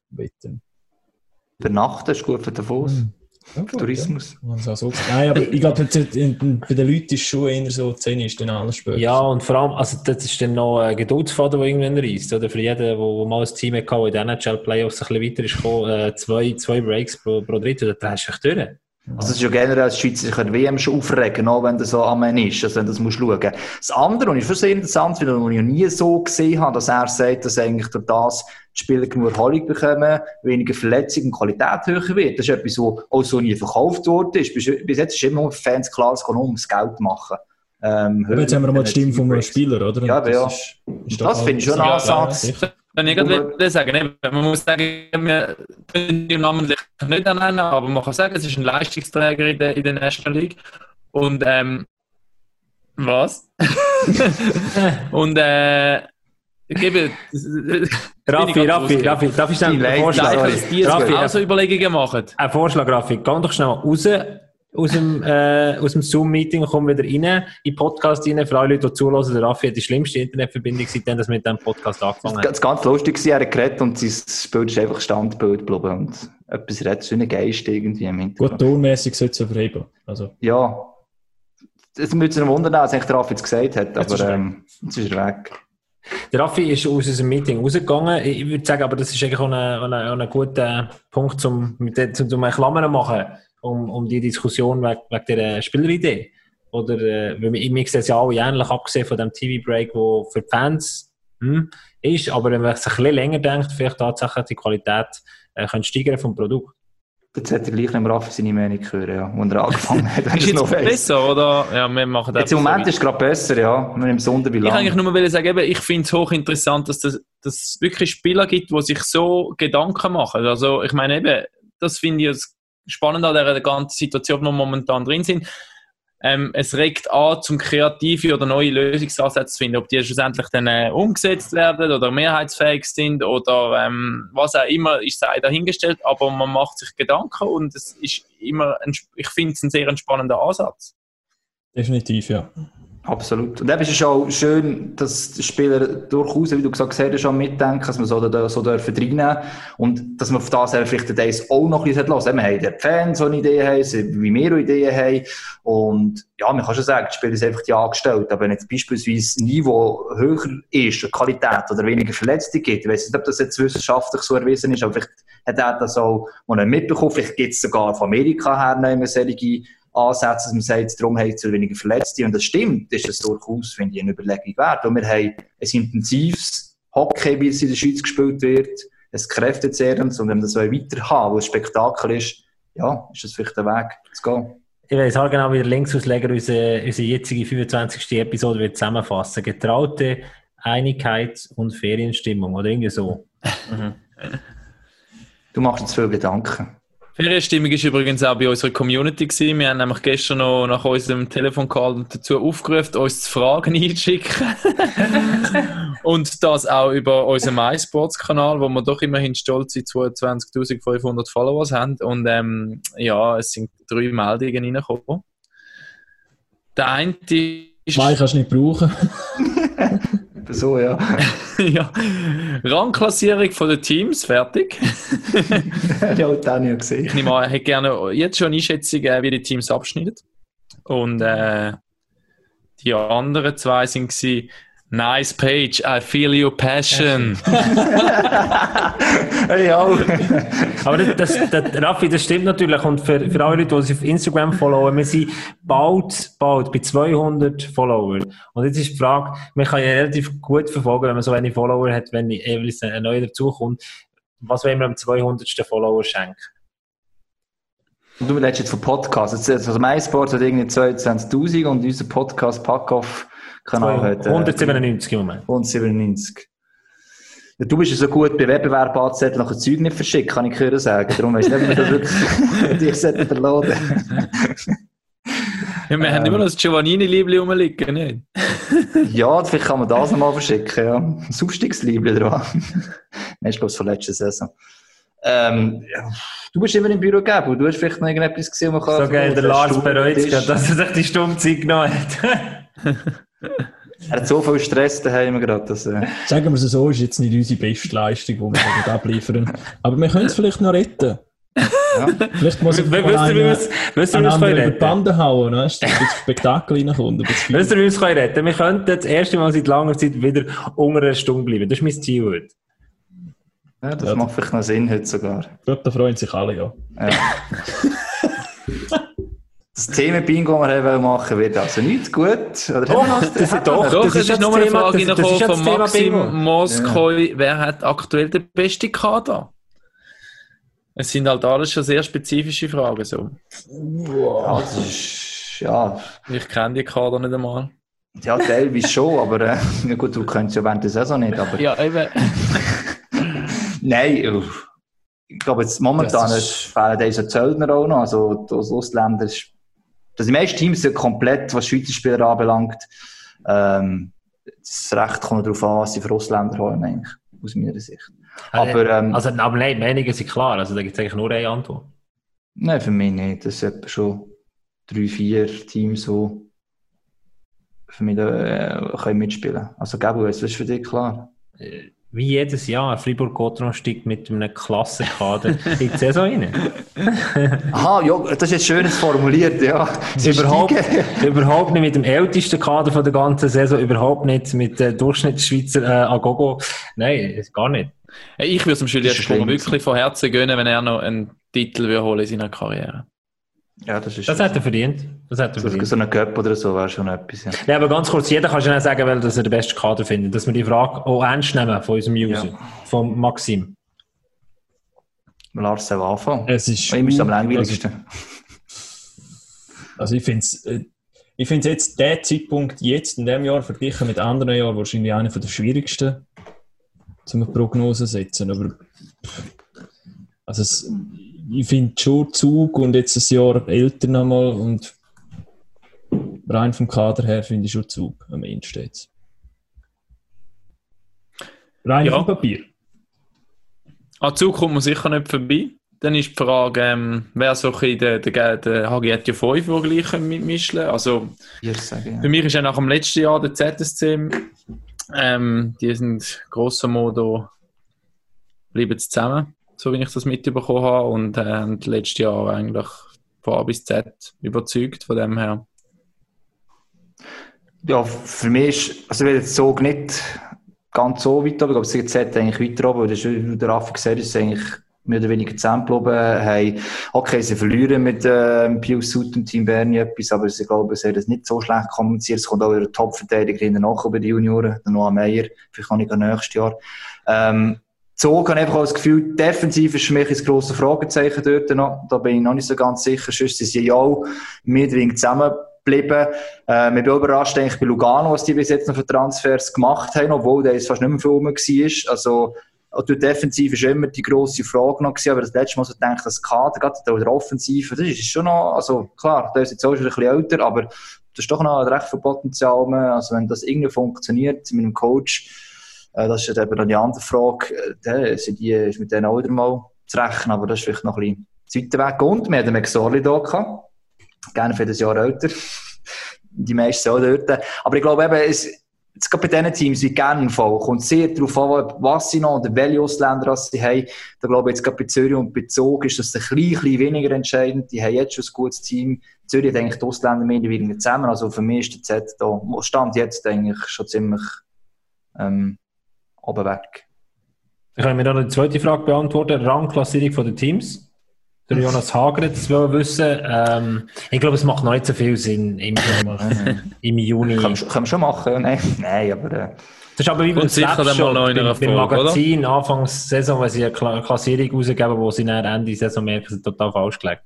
Übernachten ist gut für Davos. Mhm. Ja, Tourismus. Ja. So Nein, aber ich glaube, bei den Leuten ist schon eher so 10 ist dann alles später. Ja, und vor allem, also das ist dann noch ein Geduldsfaden, der irgendwann reißt. Oder für jeden, der mal ein Team hatte, der in den NHL-Playoffs ein bisschen weiter ist gekommen, äh, zwei, zwei Breaks pro, pro Drittel, dann drehst du dich durch. Also, es ist ja generell als Schweizer können WM schon aufregen, auch wenn das so am Ende ist, also wenn du das musst schauen. Das andere, und ich finde es interessant, weil ich noch nie so gesehen habe, dass er sagt, dass eigentlich durch das die Spieler genug Erholung bekommen, weniger Verletzungen und Qualität höher wird. Das ist etwas, was auch so nie verkauft worden ist. Bis jetzt ist immer für Fans klar, es geht nur ums Geld machen. Ähm, jetzt haben wir mal die Stimme vom Spieler, oder? Ja, das ja. Ist, ist das finde ich schon ein Ansatz. Wenn ich gerade sagen, man muss sagen, wir können ihn namentlich nicht nennen, aber man kann sagen, es ist ein Leistungsträger in der, in der National League. Und, ähm, was? und, äh, ich gebe. Raffi, Raffi, Raffi, darf ich schnell einen Vorschlag? Die Raffi, auch so Überlegungen machen. Ein Vorschlag, Raffi, geh doch schnell raus aus dem, äh, aus dem Zoom-Meeting und komme wieder rein, in den Podcast rein. Für alle Leute, die zulassen, der Raffi hat die schlimmste Internetverbindung, seitdem dass wir mit diesem Podcast angefangen haben. Das ganz lustig war, er hat geredet und sein Bild ist einfach Standbild geblieben und etwas redet, so ein Geist irgendwie im Hintergrund. Gut, tonmäßig sollte es verheben. Also. Ja. Es würde sich wundern, als der Raffi jetzt gesagt hat, aber jetzt ist, ähm, jetzt ist er weg. Der Raffi ist aus unserem Meeting rausgegangen. Ich würde sagen, aber das ist eigentlich auch ein, ein, guter Punkt, um, mit, um, um Klammern zu machen um, um die Diskussion wegen, wegen der Spieleridee. Oder, äh, weil wir, wir sehen es ja alle ähnlich, abgesehen von dem TV-Break, der für die Fans hm, ist, aber wenn man sich ein bisschen länger denkt, vielleicht tatsächlich die Qualität äh, könnte steigern vom Produkt. Jetzt hätte er gleich nicht mehr seine Meinung hören, ja. Und er angefangen hat. ist jetzt besser, oder? Ja, wir machen das. Jetzt im Moment so ist es gerade besser, ja. Wir im Sonder Ich kann eigentlich nur sagen, eben, ich finde es hochinteressant, dass es das wirklich Spieler gibt, die sich so Gedanken machen. Also, ich meine eben, das finde ich spannend an der ganzen Situation, wo wir momentan drin sind ähm, es regt an, zum kreative oder neue Lösungsansätze zu finden, ob die schlussendlich dann äh, umgesetzt werden oder mehrheitsfähig sind oder ähm, was auch immer, ist sei dahingestellt, aber man macht sich Gedanken und es ist immer, ein, ich finde es ein sehr spannender Ansatz. Definitiv, ja. Absolut. Und eben ist es auch schön, dass die Spieler durchaus, wie du gesagt hast, schon mitdenken, dass man so, da, so dürfen reinnehmen und dass man auf das vielleicht das auch noch ein bisschen hören Wir haben die Fans, die eine Idee haben, wie wir eine Idee haben. Und ja, man kann schon sagen, die Spieler sind einfach die Angestellten. Aber wenn jetzt beispielsweise das Niveau höher ist, die Qualität oder weniger Verletzte gibt, ich weiß nicht, ob das jetzt wissenschaftlich so erwiesen ist, aber vielleicht hat er das auch mitbekommen, vielleicht gibt es sogar von Amerika her eine solche Ansätze, dass man sagt, darum haben sie weniger Verletzte. Und das stimmt, ist es durchaus, finde ich, eine Überlegung wert. Und wir haben ein intensives Hockey, wie es in der Schweiz gespielt wird, ein kräftezehrendes. Und wenn wir das weiter haben, wo ein Spektakel ist, ja, ist das vielleicht der Weg zu gehen. Ich weiß halt genau, wie der Linksausleger unsere, unsere jetzige 25. Episode wird zusammenfassen. Getraute Einigkeit und Ferienstimmung oder irgendwie so. Mhm. Du machst jetzt viel Gedanken. Ferienstimmung ist übrigens auch bei unserer Community gewesen. Wir haben nämlich gestern noch nach unserem Telefoncall dazu aufgerufen, uns zu Fragen einzuschicken. und das auch über unseren MySports-Kanal, wo wir doch immerhin stolz sind, 22.500 Followers haben. Und ähm, ja, es sind drei Meldungen reingekommen. Der eine ist... Zwei kannst du nicht brauchen. so, ja. ja. Rangklassierung von den Teams, fertig. ja, das habe ich gesehen. Ich nehme an, hätte gerne jetzt schon Einschätzung, wie die Teams abschneiden. Und äh, die anderen zwei sind gewesen, Nice page, I feel your passion. ja. Aber das, das, das, Raffi, das stimmt natürlich. Und für, für alle Leute, die uns auf Instagram followen, wir sind bald, bald bei 200 Followern. Und jetzt ist die Frage, man kann ja relativ gut verfolgen, wenn man so wenige Follower hat, wenn jeweils ein neuer dazukommt. Was wollen wir am 200. Follower schenken? Und du redest jetzt von Podcasts. Also, mein Sport hat irgendwie 22.000 und unser Podcast Packoff Kanal hat. 197 im Moment. 197. Ja, du bist ja so gut bei Wettbewerb anzusetzen, nachher Zeug nicht verschickt, kann ich hören sagen. Darum weißt du nicht, ob wir wirklich dich verladen ja, wir ähm, haben immer noch das Giovannini-Liebli rumliegen, nicht? ja, vielleicht kann man das nochmal verschicken, ja. Ein Aufstiegsliebli dran. Nein, ich glaube, von letzter Saison. Ähm, ja. Du bist immer im Büro gegeben, du hast vielleicht noch irgendetwas gesehen, was kann... So geil, der Lars bereut es dass er sich die Stunde genommen hat. Er hat so viel Stress daheim gerade. Dass, äh... Sagen wir es so, ist jetzt nicht unsere beste Leistung, die wir abliefern. Aber wir können es vielleicht noch retten. Ja. Vielleicht muss ich mal über die Bande hauen, weißt du, dass Spektakel reinkommt. Wisst ihr, wie wir es retten Wir könnten das erste Mal seit langer Zeit wieder unter einer Stunde bleiben. Das ist mein Ziel heute. Ja, das ja, macht vielleicht noch Sinn heute sogar. Ich glaube, da freuen sich alle, ja. ja. das Themen-Bingo, das wir machen wird also nicht gut. Oder doch, das, das, ist doch, doch, das, ist, ist nochmal eine Frage das, von Maxim Moskoi. Ja. Wer hat aktuell den besten Kader? Es sind halt alles schon sehr spezifische Fragen. So. Wow. Ja, das ist, ja. Ich kenne die Kader nicht einmal. Ja, teilweise schon, aber äh, ja gut, du kennst ja während der Saison nicht. Aber... Ja, eben. Nein, ich glaube, jetzt momentan fehlen diese Zöllner auch noch. Also, das Ausländer ist dass die meisten Teams sind komplett, was Schweizer Spieler anbelangt, ähm, das Recht kommt darauf an, was sie für Ausländer haben, eigentlich, aus meiner Sicht. Also, aber, ähm, also, aber nein, die Meinungen sind klar, also da gibt es eigentlich nur eine Antwort. Nein, für mich nicht. Das sind schon drei, vier Teams, die für mich äh, können mitspielen Also, Gabriel, was ist für dich klar? Wie jedes Jahr, Fribourg-Gotron steigt mit einem Klassenkader in die Saison rein. Aha, ja, das ist jetzt schönes formuliert, ja. Überhaupt, überhaupt nicht mit dem ältesten Kader von der ganzen Saison, überhaupt nicht mit der Durchschnittsschweizer äh, Agogo. Nein, gar nicht. Ich würde es dem Sprung wirklich von Herzen gönnen, wenn er noch einen Titel holen in seiner Karriere. Ja, das ist. Das hat er verdient. Das hat er so, verdient. So ein Cup oder so wäre schon etwas. Ja. ja, aber ganz kurz, jeder kann schon sagen, weil dass er den besten Kader findet. Dass wir die Frage auch ernst nehmen von unserem User, ja. von Maxim. Lars soll anfangen. Es ist, Ihm ist am langweiligsten. Also, also ich finde es äh, ich finde jetzt der Zeitpunkt jetzt in dem Jahr verglichen mit anderen Jahren wahrscheinlich einer der schwierigsten zum Prognose setzen. Aber also es, ich finde schon Zug und jetzt ein Jahr älter nochmal und rein vom Kader her finde ich schon Zug am Ende steht. Rein ja. vom Papier. An Zug kommt man sicher nicht vorbei. Dann ist die Frage, ähm, wer so ein der, der, der HG hat ja 5, die gleich mitmischen Also, sagen, ja. für mich ist ja nach dem letzten Jahr der ZSC, ähm, die sind grosser Modo, bleiben zusammen, so wie ich das mitbekommen habe. Und äh, letztes Jahr eigentlich von A bis Z überzeugt von dem her. Ja, für mich ist, also ich will jetzt so nicht ganz so weit aber ich glaube, das Z eigentlich weiter oben, weil das, wie der Raffi gesagt ist eigentlich mehr oder weniger zusammengeblieben. Haben, okay, sie verlieren mit äh, Pius Sut und Team Berni etwas, aber ich glaube, sie haben das nicht so schlecht kommuniziert. Es kommt auch wieder Top-Verteidiger hinten über die Junioren, der Noah Meyer, vielleicht noch nicht nächstes Jahr. Ähm, so habe ich einfach das Gefühl, defensiv ist für mich ein grosses Fragezeichen dort noch. Da bin ich noch nicht so ganz sicher. Sonst sind sie ja auch mehr dringend zusammengeblieben. Äh, ich bin überrascht eigentlich bei Lugano, was die bis jetzt noch für Transfers gemacht haben, obwohl der jetzt fast nicht mehr viel rum war. Also, auch durch Defensive war immer die grosse Frage noch gewesen, aber das letzte Mal so gedacht, das Kader, gerade der Offensive, das ist schon noch, also klar, der ist jetzt auch schon ein bisschen älter, aber das ist doch noch recht viel Potenzial. Also wenn das irgendwie funktioniert mit einem Coach, das ist eben dann die andere Frage, äh, sind die, ist mit denen auch wieder mal zu rechnen, aber das ist vielleicht noch ein bisschen zu weit weg. Und wir hatten Mexorli da gehabt, gerne für das Jahr älter. die meisten auch dort. Aber ich glaube eben, es, Jetzt bei diesen Teams wie Genf kommt sehr darauf an, was sie noch oder welche Ausländer sie haben. Da glaube ich jetzt gerade bei Zürich und bei Zug ist das ein bisschen, weniger entscheidend. Die haben jetzt schon ein gutes Team. Zürich hat eigentlich die Ausländer mehr weniger zusammen. Also für mich ist der Z da, Stand jetzt eigentlich schon ziemlich ähm, oben weg. Ich kann mir noch eine zweite Frage beantworten. Rangklassierung der Teams? der Jonas Hager jetzt wissen ähm, Ich glaube, es macht noch nicht so viel Sinn im, im Juni. Können wir schon machen, nein, nein aber... Äh. Das ist aber wie beim sicher dann mal noch in einer Folge, Magazin, oder? Anfangs Saison, wenn sie eine Klassierung rausgeben, wo sie dann Ende Saison merken, sie total falsch gelegt.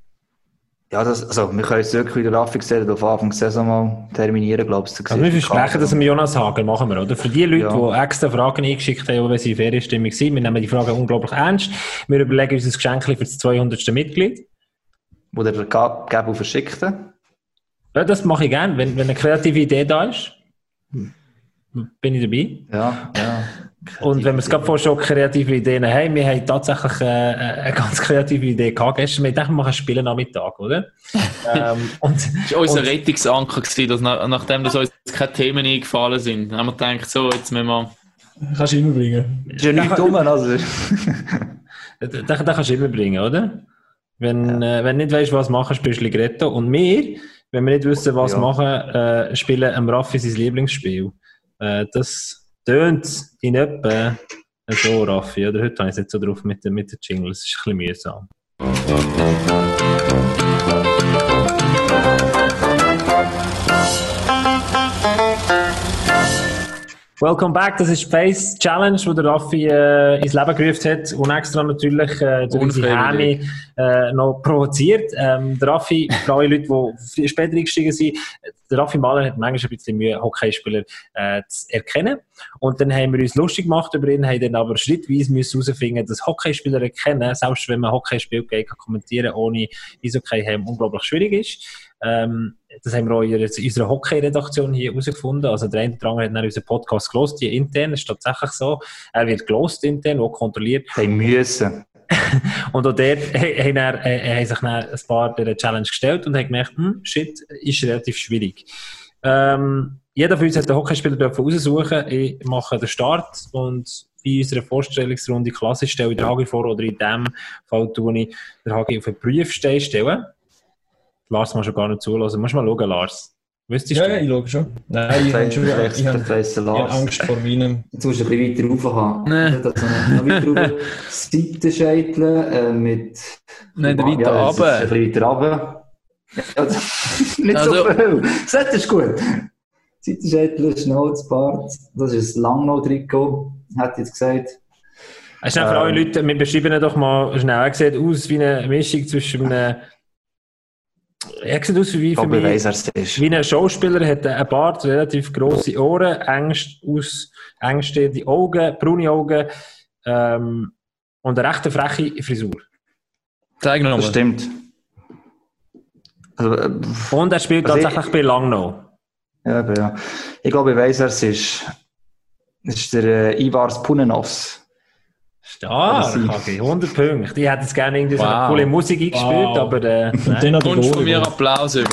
Ja, das, also, wir können jetzt wirklich wieder Raffi gesehen, auf Anfang der Saison mal terminieren, glaubst du. Also wir versprechen das mit Jonas Hager, machen wir, oder? Für die Leute, ja. die extra Fragen eingeschickt haben, wenn sie in Ferienstimmung sind, wir nehmen die Fragen unglaublich ernst. Wir überlegen uns ein Geschenk für das 200. Mitglied. Wo der Gabo verschickt. Ja, das mache ich gerne, wenn, wenn eine kreative Idee da ist. Bin ich dabei. Ja, ja. Und wenn wir es gerade vorher schon kreative Ideen haben, wir haben tatsächlich äh, eine ganz kreative Idee gehabt. Gestern, wir dachten, wir machen Spielen Nachmittag, oder? ähm, und, das war unser und, Rettungsanker, gewesen, dass nach, nachdem dass uns keine Themen eingefallen sind, haben wir gedacht, so, jetzt müssen wir... Kannst du immer bringen. Ist ja nicht dumm, also. den, kannst du immer bringen, oder? Wenn, ja. äh, wenn nicht weißt, was machen, spielst du Ligretto. Und wir, wenn wir nicht wissen, was ja. machen, äh, spielen am Raffi sein Lieblingsspiel. Äh, das tönt in etwa so, Raffi. Oder heute habe ich es nicht so drauf mit, mit den Jingles. Es ist ein bisschen mühsam. Welcome back, das ist Space Challenge, wo der Raffi äh, ins Leben gerufen hat und extra natürlich äh, durch unsere Häme äh, noch provoziert. Ähm, der Raffi, für alle Leute, die später eingestiegen sind, der Raffi Mahler hat manchmal ein bisschen Mühe, Hockeyspieler äh, zu erkennen. Und dann haben wir uns lustig gemacht über ihn, haben dann aber schrittweise müssen herausfinden, dass Hockeyspieler erkennen, selbst wenn man Hockeyspiel geht, kommentieren ohne Eishockey haben, unglaublich schwierig ist. Ähm, das haben wir auch in unserer Hockey-Redaktion hier herausgefunden. Also der eine oder andere hat unseren Podcast gelost, hier intern, das ist tatsächlich so. Er wird gelost intern, auch kontrolliert. Sie müssen. und auch dort haben, er, äh, haben sich dann ein paar der Challenge gestellt und haben gemerkt, hm, shit, ist relativ schwierig. Ähm, jeder von uns hat den Hockeyspieler aussuchen. Ich mache den Start und in unserer Vorstellungsrunde klassisch stelle ich den Hagi vor oder in dem Fall tue ich den Hagi auf einen Prüfstein stellen. Lars muss schon gar nicht zulassen. Musst mal schauen, Lars. Wüsstest ja, du? Ja, ich schaue schon. Nein, ich habe schon ich ich habe Angst vor meinem. Jetzt musst du ein bisschen weiter rauf haben. Nein. Also noch weiter rauf. Seitenscheitel äh, mit... Nein, weiter ja, runter. Ein bisschen weiter runter. Ja, nicht also, so viel. Das ist gut. Seitenscheitel, Schnauzbart. Das ist ein Langnau-Trikot. Hat jetzt gesagt. Hast du ähm, für alle Leute, wir beschreiben ihn doch mal schnell, er sieht aus wie eine Mischung zwischen einem er sieht aus wie, für mich, wie ein Schauspieler, hat einen Bart, relativ grosse Ohren, eng, aus, eng stehende Augen, braune Augen ähm, und eine recht freche Frisur. Zeig nochmal. Das stimmt. Also, äh, und er spielt tatsächlich ich, bei Langnau. Ja, ja. Ich glaube, ich weiss, wer es ist. Ist der äh, Ivars Punenovs. Stark, okay, 100 Punkte. Ich hätte jetzt gerne irgendwie wow. so eine coole Musik eingespielt, wow. aber... Äh, dann Kommst von mir Applaus über.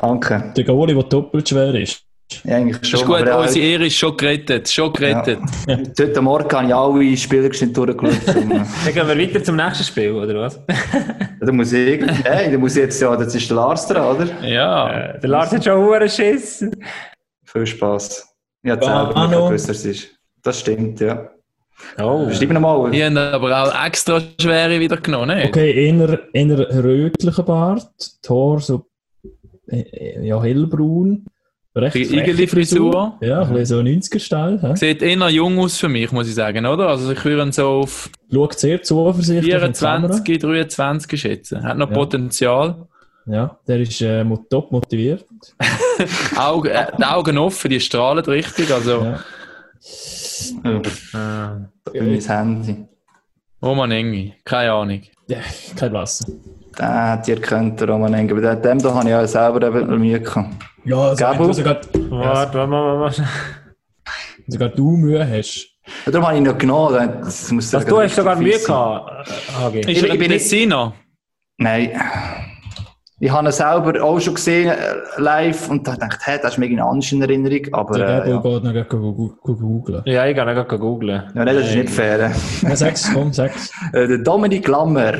Danke. Der Goalie, der doppelt schwer ist. Ja, eigentlich schon. Ist gut, unsere halt... Ehre ist schon gerettet. Schon gerettet. Ja. Heute Morgen habe ich alle Spieler durchgeschaut. dann gehen wir weiter zum nächsten Spiel, oder was? da muss ich, hey, da muss ich jetzt ja, das ist der Lars dran, oder? Ja. Äh, der Lars hat schon einen Schiss. Viel Spaß. Ich habe selber nicht gewusst, was es ist. Das stimmt, ja. Oh. Beschreib nochmal. Die haben aber auch extra schwere wieder genommen, nicht? Okay, eher, eher rötlicher Bart, Tor so äh, ja, hellbraun. Recht Igeli-Frisur. Ja, ein bisschen so 90er-Style. Sieht eher jung aus für mich, muss ich sagen, oder? Also ich würde ihn so auf... Schaut sehr zuversichtlich 24, 23 schätzen. Hat noch ja. Potenzial. Ja, der ist äh, top motiviert. Augen, äh, die Augen offen, die strahlen richtig, also... Ja. Ja. Ah, mein Handy. Roman Engi, keine Ahnung. Ja, kein Wasser. Der hat ihr kennt, der Roman Engi. Aber dem da habe ich ja selber eben Mühe gehabt. Ja, also Gabu? Sogar, warte, warte, warte. Sogar du Mühe hast. Ja, darum habe ich noch genommen. Das muss also, du hast sogar Mühe gehabt, HG. Ist er in Messina? Nein. Ich habe ihn selber auch schon gesehen, äh, live, und da dachte hey, das ist mir irgendwie anders in Erinnerung, aber... Der äh, ja. geht noch googeln. Ja, ich gehe noch googeln. Ja, nein, das ist nicht fair. Ja, sechs, komm, sechs. Äh, der Dominik Lammer.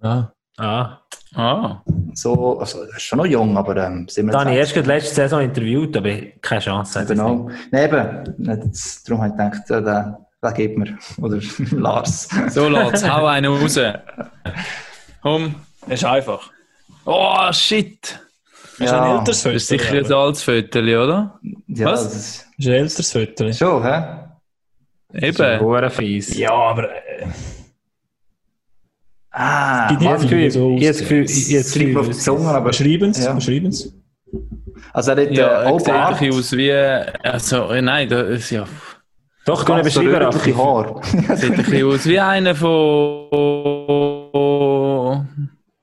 Ah. Ah. Ah. So, also, er ist schon noch jung, aber ähm, sind wir Da habe ich erst letzte Saison interviewt, aber keine Chance. Genau. Nein, eben. Darum habe ich gedacht, äh, den, den gibt mir. Oder Lars. So, Lars, hau einen raus. Komm. Ist einfach. Oh, shit! Das ist ein älteres. Das ist sicher ein altes Foto, oder? Ja, Was? Das ist ein älteres Foto. Schon, hä? Eben. Das fies. Ja, aber... Äh, ah, ich habe das Gefühl, so ich Gefühl, jetzt schreiben auf die Zunge, aber... Schreiben Sie, ja. schreiben. Also er hat ja, äh, sieht ein bisschen aus wie... Also, äh, nein, das ist ja... Doch, kann ich beschreiben, Raffi. Haar. Sieht ein bisschen aus wie einer von...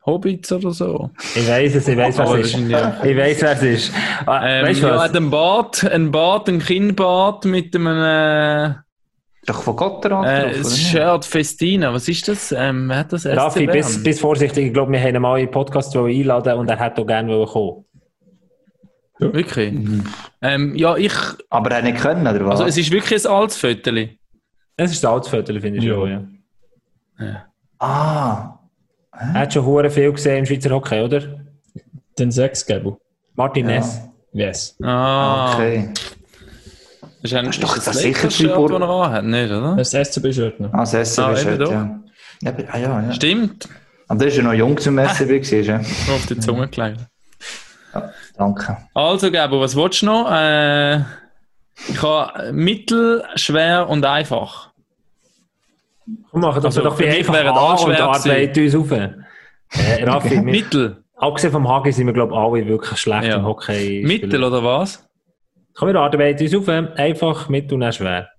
Hobbits oder so. Ich weiß es, ich weiß, was es ist. Ich weiß, wer es ist. Ah, ähm, weißt du ja, was? ein Bart, ein Bart, ein Kinnbart mit einem. Äh, Doch von Gott drauf, äh, Shirt Festina, was ist das? Ähm, hat das Raffi, bis, bis vorsichtig, ich glaube, wir haben mal in den Podcast einladen und er hätte auch gerne kommen. Ja. Wirklich? Mhm. Ähm, ja, ich. Aber er nicht können, oder was? Also, es ist wirklich ein altes. Es ist ein altes finde ich ja. schon, ja. ja. Ah. Er hat schon hure viel gesehen im Schweizer Hockey, oder? Den sechs geben. Martin Ness. Ja. Yes. Ah. Okay. Das ist, ein, das ist doch das, das sicher Shirt, das er anhat, nicht, oder? Das SCB-Shirt noch. Ah, das SCB-Shirt, ah, ja. Ja, ah, ja, ja. Stimmt. Aber der ist ja noch jung zum SCB gewesen, ja. auf die Zunge gelegt. Ja, danke. Also, Gabo, was willst du noch? Äh, ich habe mittel, schwer und einfach. Wir machen das also, doch wie einfach A und arbeiten uns auf. Äh, Raffi, Mittel. Abgesehen vom Hagi sind wir, glaube ich, alle wirklich schlecht ja. im Hockey. Mittel oder was? Komm, wir arbeiten uns auf. Einfach, mittel und schwer.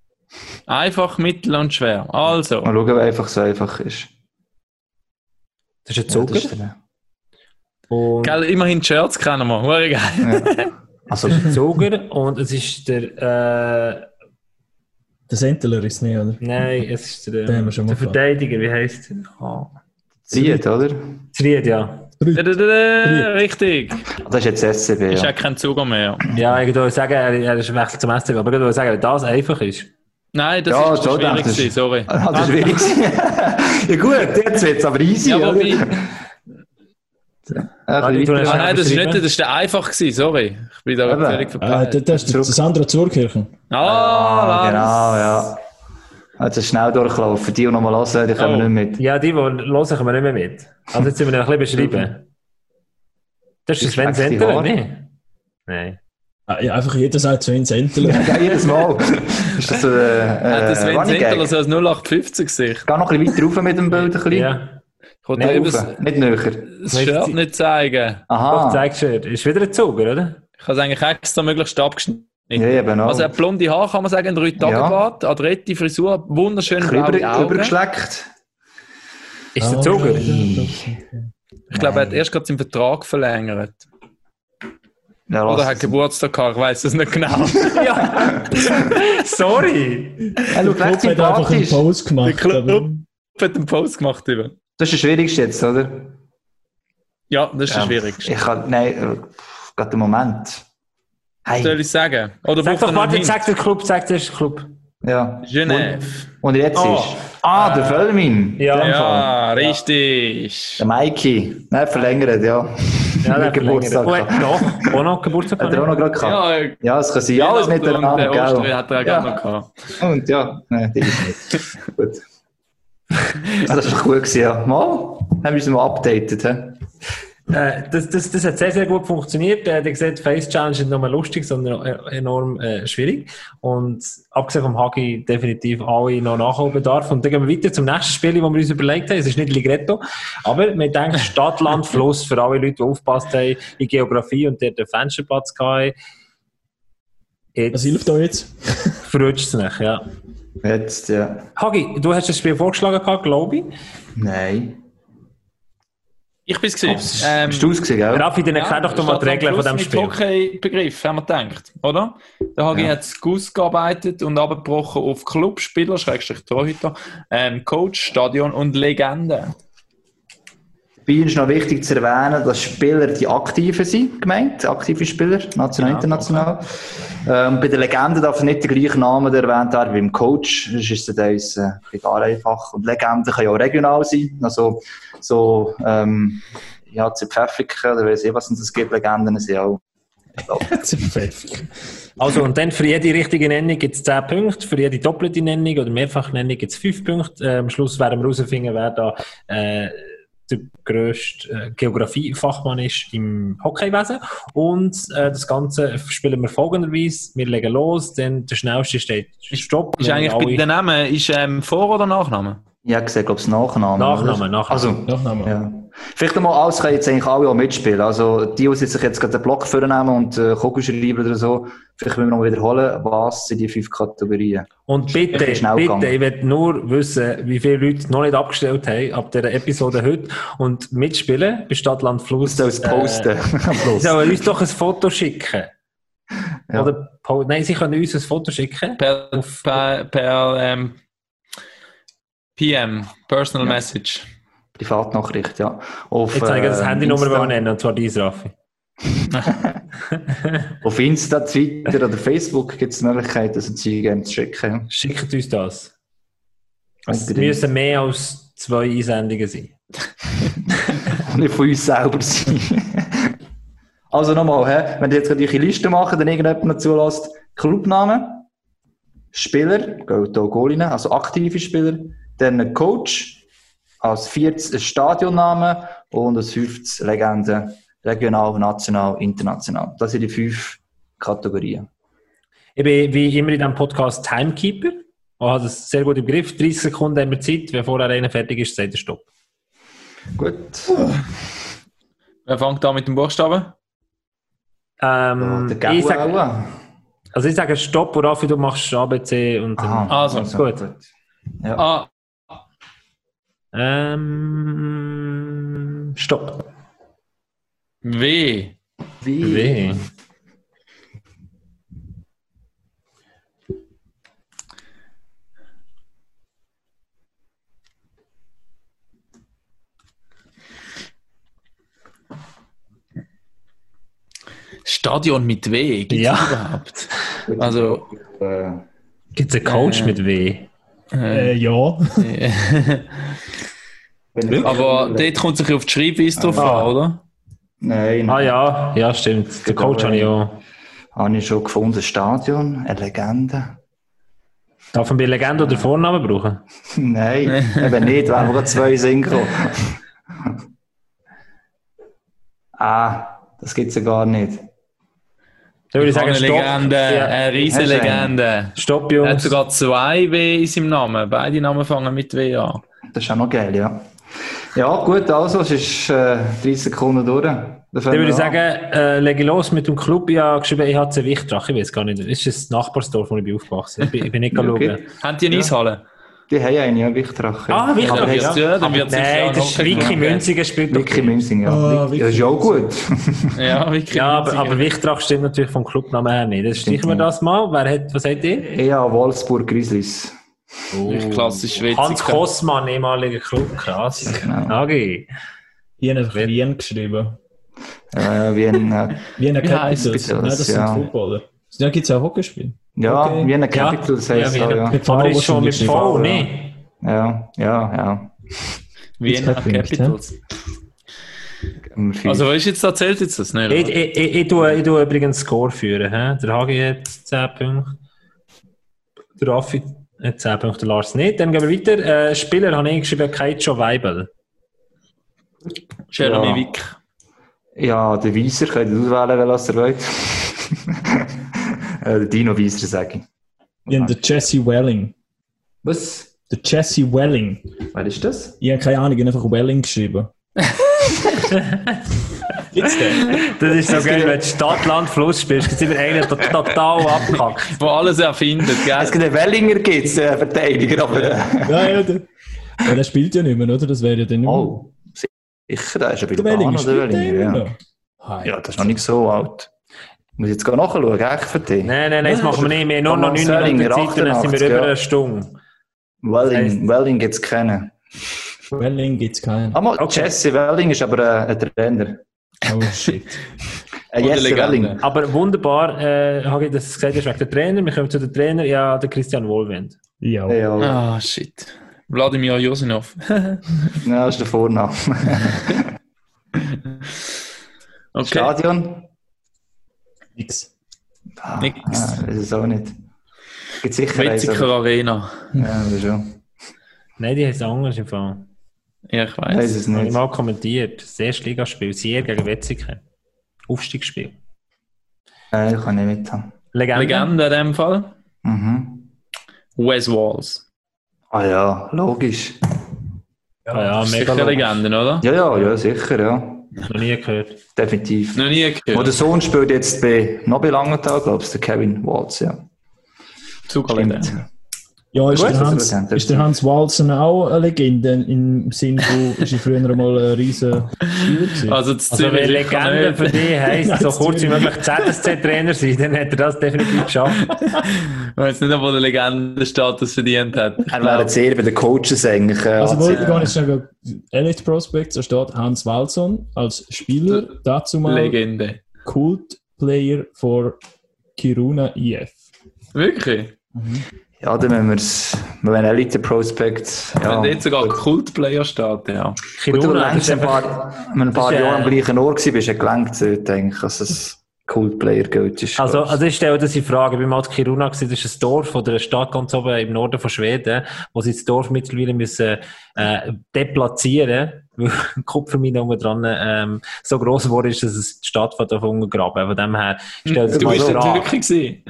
Einfach, mittel und schwer. Also. Mal schauen, wer einfach so einfach ist. Das ist ein Zucker. Ja, und Gell, immerhin die Shirts kennen wir. Hure geil. Ja. Also, es ist ein Zuger und es ist der. Äh, der Sentler ist es nicht, oder? Nein, es ist der, der, der Verteidiger, wie heißt er? Oh. Zried, oder? Zried, ja. Richtig. Das ist jetzt SCB. Ja. Ist ja kein Zugang mehr. Ja, ich würde sagen, er ist wechselt zum SCB, aber ich würde sagen, wenn das einfach ist. Nein, das ja, ist so schwierig, gewesen, sorry. Ah, das ist schwierig. ja gut, jetzt wird es aber easy, ja, aber oder? Ah, nein, das ist nicht, das ist der einfach gewesen, sorry. Ich bin da völlig verpeilt. Ah, das ist der Sandra Zurkirchen. Ah, ah genau, ja. Also schnell durchlaufen. Die, die noch mal hören, die kommen oh. nicht mit. Ja, die, die hören, kommen wir nicht mehr mit. Also jetzt sind wir ein bisschen beschreiben. Das ist Sven Sender, nicht? Nein. Ah, ja, einfach jeder sagt Sven Sentler. ja, jedes Mal. ist das, äh, äh, das Sven Sentler so als 0850 sich. Geh noch ein bisschen weiter rauf mit dem Bild. Ein bisschen. Ja. Ich nicht, rauf, nicht näher. Das Shirt nicht zeigen. Aha. Doch, zeig Shirt. Ist wieder ein Zuger, oder? Ich habe es eigentlich extra möglichst abgeschnitten. Ja, eben auch. Also, blonde Haar kann man sagen, ein drei tage bad ja. adrette Frisur, wunderschön blaue Über, Augen. Übergeschleckt. Ist der Zuger? Ich glaube, er hat erst gerade seinen Vertrag verlängert. Ja, Oder hat Geburtstag gehabt, ich weiß es nicht genau. ja. Sorry. Er schaut recht einfach einen Post gemacht. Der Club hat einen Post gemacht. Über. Das ist das Schwierigste jetzt, oder? Ja, das ist ja, das Schwierigste. Ich kann, nein, äh, gerade im Moment. Hey. Soll ich sagen? Oder sag doch, warte, sag den Club, sag den Club. Ja. Genève. Und, und jetzt oh. ist. Ah, der Völmin. Ja, ja richtig. Der Mikey. Nein, verlängert, ja. Ja, der Geburtstag. Oh, hat noch, auch noch Geburtstag Hat er auch noch gerade gehabt? Ja, ja es kann sein. Alles miteinander. Der Ostern hat er auch ja. noch gehabt. Und ja, nein, die ist nicht. Gut. das war cool, gewesen, ja. Mal, haben wir es mal updated. He? Äh, das, das, das hat sehr, sehr gut funktioniert. Äh, der gesagt, Face Challenge ist nicht nur lustig, sondern enorm äh, schwierig. Und abgesehen vom Hagi definitiv alle noch Nachholbedarf. Und dann gehen wir weiter zum nächsten Spiel, das wir uns überlegt haben. Es ist nicht Ligretto, aber wir denken Stadt, Land, Fluss für alle Leute, die aufgepasst haben in Geografie und der den Fensterplatz hatten. Jetzt Was hilft da jetzt? Verrutscht es nicht, ja. Jetzt, ja. Hagi, du hast das Spiel vorgeschlagen, glaube ich. Nein. Ich bin es gesehen. Ähm, Bist du es gesehen, gell? Raffi, dann erklär doch mal die Regeln von diesem Spiel. Hockey-Begriff, haben wir gedacht, oder? Der Hagi ja. hat es ausgearbeitet und abgebrochen auf Clubspieler, Schrägstrich Torhüter, ähm, Coach, Stadion und Legende. Dabei ist noch wichtig zu erwähnen, dass Spieler die Aktiven sind, gemeint, aktive Spieler, national, ja, international. Okay. Ähm, bei den Legenden darf nicht der gleiche Name erwähnt werden wie im Coach, das ist es äh, ein einfach. Und Legenden können ja auch regional sein, also so, ähm, ja, zu Pfäffiken, oder weiß ich, was es gibt, Legenden sind auch also, und dann für jede richtige Nennung gibt es 10 Punkte, für jede doppelte Nennung oder Mehrfachnennung gibt es 5 Punkte. Äh, am Schluss werden wir herausfinden, wer da äh, der grösste äh, Geografiefachmann ist im Hockeywesen. Und äh, das Ganze spielen wir folgenderweise. Wir legen los, dann der schnellste steht Stopp. Ist eigentlich bei den Namen ist, ähm, Vor- oder Nachname? Ja, gesehen, glaube ich, Nachname. Nachname, Nachname. Also, Nachname. Ja. Vielleicht einmal alles können jetzt eigentlich alle auch mitspielen. Also, die, die sich jetzt gerade den Block vornehmen und äh, Kugeln schreiben oder so, vielleicht müssen wir noch wiederholen, was sind die fünf Kategorien. Und bitte, bitte, gegangen. ich will nur wissen, wie viele Leute noch nicht abgestellt haben ab dieser Episode heute und mitspielen bei Stadtland Fluss. Du sollst posten. Äh, sollen uns doch ein Foto schicken. Ja. Oder, nein, sie können uns ein Foto schicken. Per, per, per ähm, PM, Personal ja. Message. Privatnachricht, ja. Auf, Jetzt zeige ich das äh, Handynummer nennen, und zwar dies, Raffi. Auf Insta, Twitter oder Facebook gibt es die Möglichkeit, das Sie gerne zu schicken. Schickt uns das. Es müssen mehr als zwei Einsendungen sein. nicht von uns selber sein. also nochmal, wenn ihr jetzt eine Liste machen, dann irgendjemand noch zulässt, Clubnamen, Spieler, Goalinnen, also aktive Spieler, dann ein Coach, als viertes ein Stadionname und als fünftes Legende, regional, national, international. Das sind die fünf Kategorien. Ich bin wie immer in diesem Podcast Timekeeper. Ich habe das sehr gut im Griff. 30 Sekunden haben wir Zeit. Wenn vorher einer fertig ist, sagt er Stopp. Gut. Wer fängt da mit dem Buchstaben? Ähm, der ich sag, also ich sage Stopp, worauf du machst ABC und. Aha, also, also gut. gut. Ja. Ah, ähm, stopp. W. W. w. Stadion mit W, gibt es ja. überhaupt? Also, gibt es einen Coach äh, mit W? Äh, ja. Aber dort kommt sich auf die Schreibweise drauf ah. an, oder? Nein, nein. Ah ja, ja stimmt. Der Coach habe ich auch. Habe ich schon gefunden, Stadion, eine Legende. Darf man bei Legende oder Vornamen brauchen? nein, eben nicht, weil wir zwei Synchro. ah, das gibt es ja gar nicht. Da würde ich sagen, eine Legende, ja. eine riesige Legende. Stopp, Jungs. Er hat sogar zwei W in seinem Namen. Beide Namen fangen mit W an. Das ist auch noch geil, ja. Ja, gut, also, es ist äh, 30 Sekunden durch. Dann würde ich sagen, äh, lege los mit dem Club. Ich habe geschrieben, ich habe Wichtrach, ich weiß gar nicht. Das ist das Nachbarsdorf, wo ich bin aufgewachsen bin. Ich bin nicht okay. schauen. Haben die eine ja. Eishalle? Die haben einen, ja, Wichtrach. Ah, Wichtrach, ja. ja. Dann wird Nein, das ist Wiki Münziger spielt Wiki Münziger, ja. Oh, das ist auch gut. ja, Wiki ja aber, aber Wichtrach stimmt natürlich vom Clubnamen her nicht. Das streichen wir das mal. Wer hat, was hat ihr? Ja, Wolfsburg Grizzlies. Oh. Klassisch Schweizer. Hans Kossmann, ehemaliger Club, krass. Genau. Okay. Hier einfach Wien geschrieben. Äh, Wien, äh, Wiener Capitals. Nein, das sind ja. Footballer. Da gibt es auch Hockeyspiel. Ja, okay. Wiener Capitals ja. heißt ja, ja. Aber ist schon mit V, ne? Ja, ja, ja. Wiener Capitals. Also, was ist jetzt erzählt jetzt das? Nicht, ich, ich, ich, ich, tue, ich tue übrigens Score führen. He? Der Hagi hat 10 Punkte. Der Raffi 10 Punkte Lars nicht. Dann gehen wir weiter. Äh, Spieler habe ich geschrieben, Keicho Weibel. Jeremy ja. Wick. Ja, der Weiser, könnt ihr auswählen, was ihr wollt. Äh, der Dino Weiser, sage ich. Ja, der Jesse Welling. Was? Der Jesse Welling. Wer ist das? Ich habe keine Ahnung, ich habe einfach Welling geschrieben. Gibt's den? Das ist so geil, wenn du Stadt, Land, Fluss spielst, gibt es immer einen, der total abkackt. Wo alles erfindet, gell? Es gibt einen Wellinger, gibt's, äh, Verteidiger, aber... Äh. ja, ja, der, ja, der spielt ja nicht mehr, oder? Das wäre ja dann nicht mehr. Oh, sicher, der ist ein bisschen Wellinger, der Wellinger, ja. Ja, das ist noch nicht so alt. Muss ich jetzt nachschauen, echt für dich? Nein, nein, nein, das machen wir nicht. Wir haben nur noch 9 Minuten Zeit und dann sind wir über eine Stunde. Welling, Welling gibt es keinen. Welling gibt es keinen. Ah, okay. Jesse Welling ist aber ein, ein Trainer. Oh shit. Äh, yes, Aber wunderbar, äh, habe ich das gesagt, ist wegen der Trainer. Wir kommen zu den Trainer, ja, der Christian Wohlwend. Ja. Ah, shit. Wladimir Josinov. ja, das ist der Vorname. okay. Stadion? Nix. Ah, Nix. Ah, das ist auch nicht. Gibt sicher Wetziger Arena. Ja, das schon. Nein, die heißt anders im Fall. Ja, ich weiß. weiß es nicht. Habe ich mal kommentiert. Das erste Ligaspiel, Sier gegen Wetzikon. Aufstiegsspiel. Nein, ich kann nicht mithaben. Legende. Legende in dem Fall. Mhm. Wes Walls. Ah ja, logisch. Ja, ah, ja mega sicher Legende, oder? Ja, ja, ja, sicher, ja. Noch nie gehört. Definitiv. Noch nie gehört. Und der Sohn spielt jetzt bei noch bei Langenthal, glaube ich, der Kevin Waltz, ja. Zugerlegend. Ja, ist, der Hans, ist der Hans Walzen auch eine Legende im Sinn von, ist er früher mal ein riesen Also, das also wenn Legende für dich heisst, so kurz wie möglich ZSC-Trainer sein, dann hätte er das definitiv geschafft. ich weiß nicht, ob er den Legendenstatus verdient hat. Er wäre jetzt eher bei den Coaches eigentlich. Äh, also, wollte ich gar nicht sagen, Elite Prospects, da steht Hans Walson als Spieler, dazu mal Legende. Cult Player for Kiruna IF. Wirklich? Mhm. Ja, dann müssen wir es, wenn Elite Prospect. Ja, wenn jetzt sogar Kultplayer steht, ja. Gut, du längst ein paar, wenn ein paar Jahre am gleichen Ort warst, bist du gelenkt, denke ich, dass es Kultplayer gilt. Ist, also, also ich stelle das in Frage. Bei Mat Kiruna das ist ein Dorf oder eine Stadt ganz oben im Norden von Schweden, wo sie das Dorf mittlerweile müssen, äh, deplatzieren weil die Kupfermine unten dran ähm, so gross geworden ist, dass es die Stadt von davon graben. Von dem her, stellt Du bist in Türkei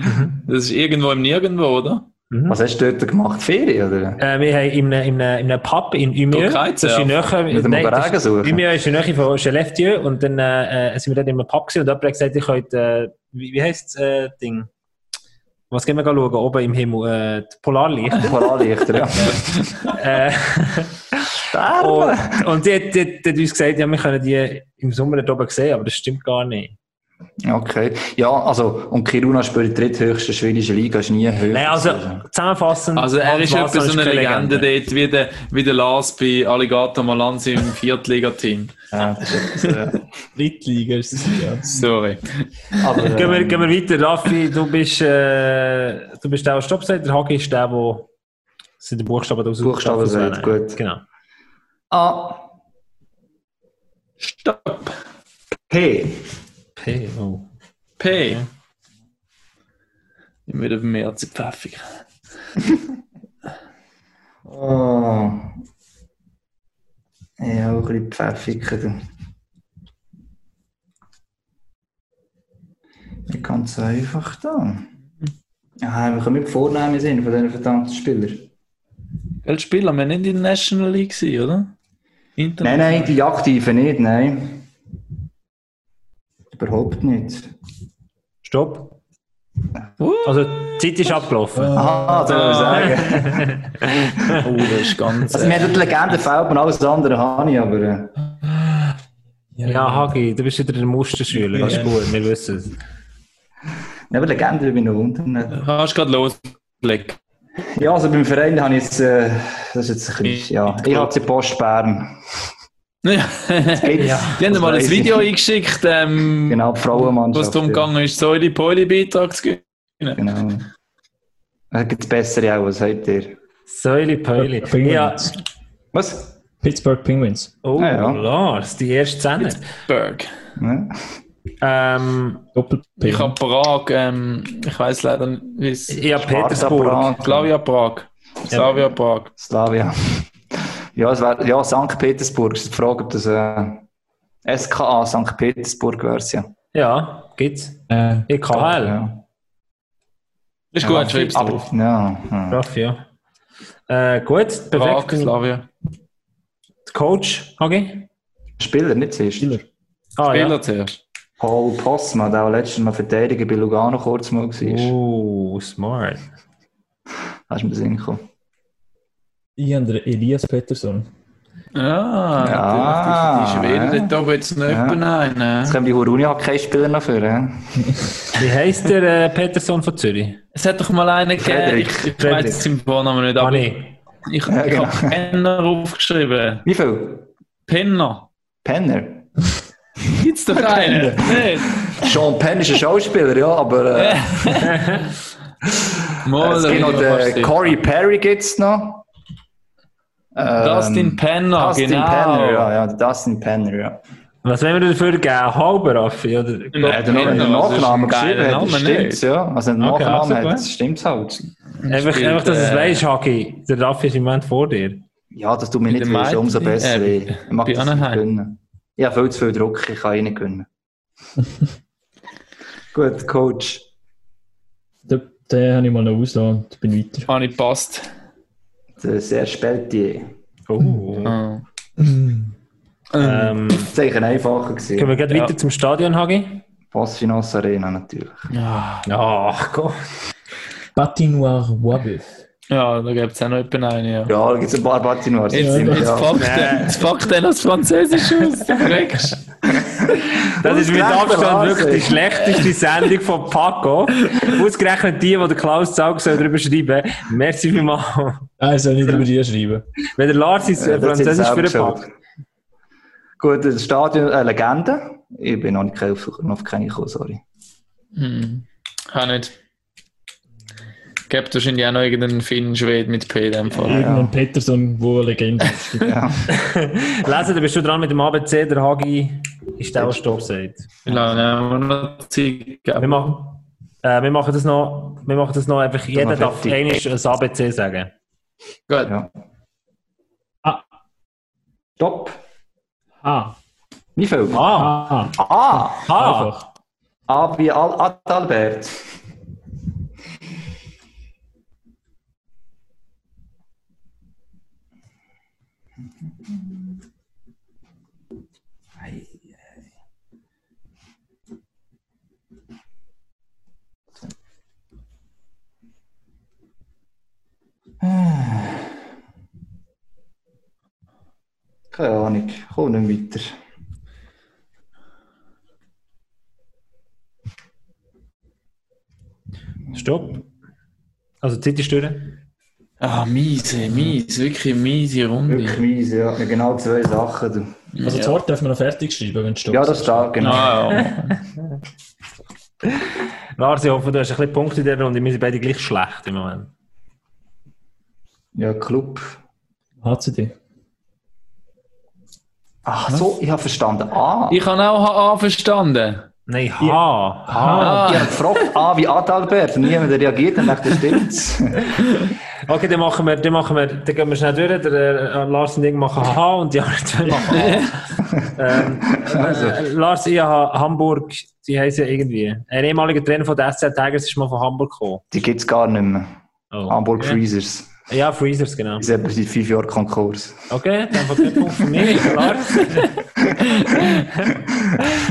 Das ist irgendwo im Nirgendwo, oder? Mhm. Was hast du dort gemacht? Ferien? Oder? Äh, wir haben in einem, in einem, in einem Pub in Umeå. Das ist in Nähe, nein, das, Umeå ist in Nähe von Skellefteå und dann äh, sind wir dort in einem Pub gewesen und jemand hat gesagt, ich könnte, äh, wie, wie heisst das äh, Ding? Was gehen wir schauen? Oben im Himmel, äh, Polarlichter. Polarlichter, ja. äh, und, und die, die, die, die hat uns gesagt, ja, wir können die im Sommer dort oben sehen, aber das stimmt gar nicht. Okay. Ja, also, und Kiruna spielt die dritthöchste schwedische Liga, ist nie höher. Nein, also, zusammenfassend. Also, er ist etwa so eine Legende, Legende dort, wie der, wie der Lars bei Alligator Malanzi im Viertligateam. ja, das ist, äh, Drittliga ist es, ja. Sorry. Aber, ähm, gehen, wir, gehen wir weiter. Raffi, du bist, äh, du bist der, der Stopp sagt. Der Hagi ist der, der, sind die Buchstaben da Buchstaben sagt, gut. Genau. A. Stopp. P. P, oh. P. Okay. Immer wieder mehr als pfeffig. oh. Ja, auch ein bisschen pfeffig. Wir gehen ganz einfach da. Ja, wir können mit Vornamen sehen von diesen verdammten Spielern. Welche Spieler? Wir nicht in der National League, oder? Nein, nein, die Aktiven nicht, nein. Überhaupt nicht. Stopp. Also, die Zeit ist abgelaufen. Aha, soll ich sagen. oh, das ist ganz. Also, mir hat die Legende fehlt mir alles andere, habe ich, aber. Äh, Ja, Hagi, du bist wieder der Musterschüler. Das ist gut, wir wissen es. ja, aber Legende bin ich noch unten. Kannst gerade loslegen. Ja, also beim Verein habe ich jetzt, äh, das ist jetzt ein bisschen, ja, ich habe die Post Bern. Ja. Die haben das mal ein Video eingeschickt, ähm, Genau, die Frauenmannschaft. was darum gegangen ist, so in die Poli-Beitrag zu geben. Ja. Genau. Da gibt es bessere auch, was sagt ihr? Säuli Pöli. Ja. Penguins. Was? Pittsburgh Penguins. Oh, Ah, ja. Lars, die erste Szene. Berg. Ja. Ähm, Ich habe Prag, ähm, ich weiß leider nicht, wie es ja, Petersburg. Prag. Slavia Prag. Slavia Prag. Slavia. Ja, es wär, ja, St. Petersburg. Es ist die Frage, ob das äh, SKA St. Petersburg wäre ja. Ja, gibt's. Äh, EKL. Ja. Ist gut, schreib's Aber, drauf. ja, ja. Raff, ja. Äh, gut, perfekt. Slavia. Coach, Hagi? Spieler, nicht zuerst. Spieler. Ah, Spieler ja. zuerst. Paul Postma, der auch letztes Mal Verteidiger bei Lugano kurz mal war. Oh, smart. Hast du mir Sinn gekommen? Ich habe den Elias Pettersson. Ah, Ja, natürlich. Die Schweden, ja. dort oben jetzt noch Ja. jemanden ein. Jetzt kommen die Huruni auch keinen Spieler noch für. Äh? Wie heisst der äh, Peterson von Zürich? Es hat doch mal einen gegeben, ich, ich weiß jetzt seinen Vornamen nicht, aber Ah, ich, nee. ich, Ja, ich genau. habe Penner aufgeschrieben. Wie viel? Penner. Penner. Gibt's doch einen? nicht? Sean Penn ist ein Schauspieler, ja, aber äh, Mal, es da gibt noch den sicher. Corey Perry gibt's noch. Ähm, Dustin Penner, Dustin genau. Penner, ja, ja, Dustin Penner, ja. Was wollen wir dafür geben? Halber, Raffi? Oder? Er hat noch einen Penner, das ist Nachnamen geschrieben, hat, stimmt, ja. Also einen Okay, Nachnamen also hat, stimmt halt. Einfach, Spielt, einfach, dass du es äh, weißt, Hagi. Der Raffi ist im Moment vor dir. Ja, dass du mich Bei nicht willst, umso besser. äh, ich mag das nicht gönnen. Ich habe viel zu viel Druck, ich kann ihn nicht gönnen. Gut, Coach. Den, habe ich mal noch ausgelassen und bin weiter. Habe ich gepasst. Der Serge Pelletier. Oh. Ah. Ähm, Das war eigentlich einfacher. können Gewesen. wir gleich Ja. weiter zum Stadion, Hagi? Passfinance Arena natürlich. Ja, Ach Gott. Patinoire Wabeuf. Ja da gibt es auch noch jemanden einen, ja. Ja, da gibt es ein paar Patinoires. Jetzt, stimmt, jetzt, ja. packt er, jetzt packt er das Französisch aus. Du kriegst. Das ist mit Abstand wirklich die schlechteste Sendung von Paco. Ausgerechnet die, die der Klaus Zaug soll darüber schreiben Merci vielmals. Also nicht über die schreiben. Wenn der Lars ist Ja, äh, Französisch für den. Pack. Gut, das Stadion, äh, Legende. Ich bin noch nicht auf, auf keine gekommen, sorry. Hm. Kann nicht. Gibt wahrscheinlich auch noch irgendeinen Finn Schwed mit P in dem Fall. Irgendein Pettersson, wo eine Legende ist. Ja. Lesen, da bist du dran mit dem ABC, der Hagi ist der, der Stopp sagt. Wie lange haben wir noch Zeit Wir machen, äh, wir machen das noch, wir machen das noch einfach, jeder darf einmal ein ABC sagen. Gut. ja. Ah. Stopp. Ah. Wie viel? Ah, Ah. Ah! ah. Einfach. A wie Al Adalbert. Keine Ahnung, komm nicht weiter. Stopp. Also, die Zeit ist durch. Ah, miese, miese, wirklich miese Runde. Wirklich mies, ja. Genau zwei Sachen. Du. Also das. Wort darf man noch fertig schreiben, wenn es stopp Ja, das steht, genau. Ah, ja. Lars, ich hoffe, du hast ein bisschen Punkte in der Runde. Wir sind beide gleich schlecht im Moment. Ja, Club. HCD. Ach so, ich habe verstanden. Ah, Ich habe auch HA verstanden. Nein, H. H. Ah, ich habe gefragt, A wie Adalbert. Und niemand reagiert und dachte, stimmt's. okay, dann machen wir, dann machen wir, dann gehen wir schnell durch. Der, äh, Lars und ich machen H und die anderen zwei machen H. ähm, also. äh, Lars, ich habe Hamburg, die heißen ja irgendwie. Ein ehemaliger Trainer von der SZ Tigers ist mal von Hamburg gekommen. Die gibt es gar nicht mehr. Oh, Hamburg okay. Freezers. Ja, Freezers, genau. Die sind seit fünf Jahren Konkurs. Okay, dann von dem Punkt für mich, Lars.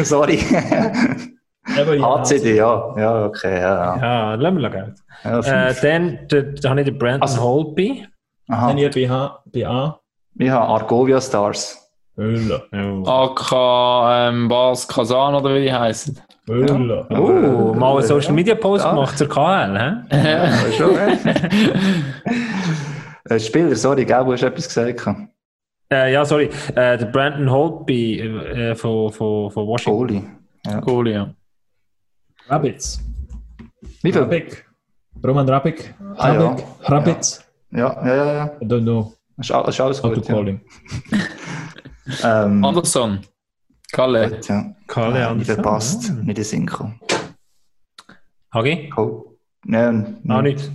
Sorry. HCD, ja. Ja, okay. Ja, ja lassen wir Geld. Ja, äh, dann da, habe ich den Brandon also, Holby. Aha. Dann hier bei, H, bei A. Ich habe Argovia Stars. Hölle. AK ähm, Bas Kazan oder wie die heißen. Hölle. Ja. Oh, mal einen Social Media Post ja. gemacht zur KL, hä? Ja, schon, äh, Spieler, sorry, gell, du hast etwas gesagt. Äh, ja, sorry. Äh, der Brandon Holtby äh, von, von, von Washington. Goalie. Ja. Goalie, ja. Rabbits. Wie viel? Rabik. Roman Rabik. Ah, ja. Rabbits. Ja, ja, ja. ja. I don't know. Das ist, ist alles gut. Ja. ähm, Anderson. Kalle. Gut, ja. Kalle Anderson. Nicht verpasst, nicht in Synchro. Hagi? Oh. Nein. Auch nicht.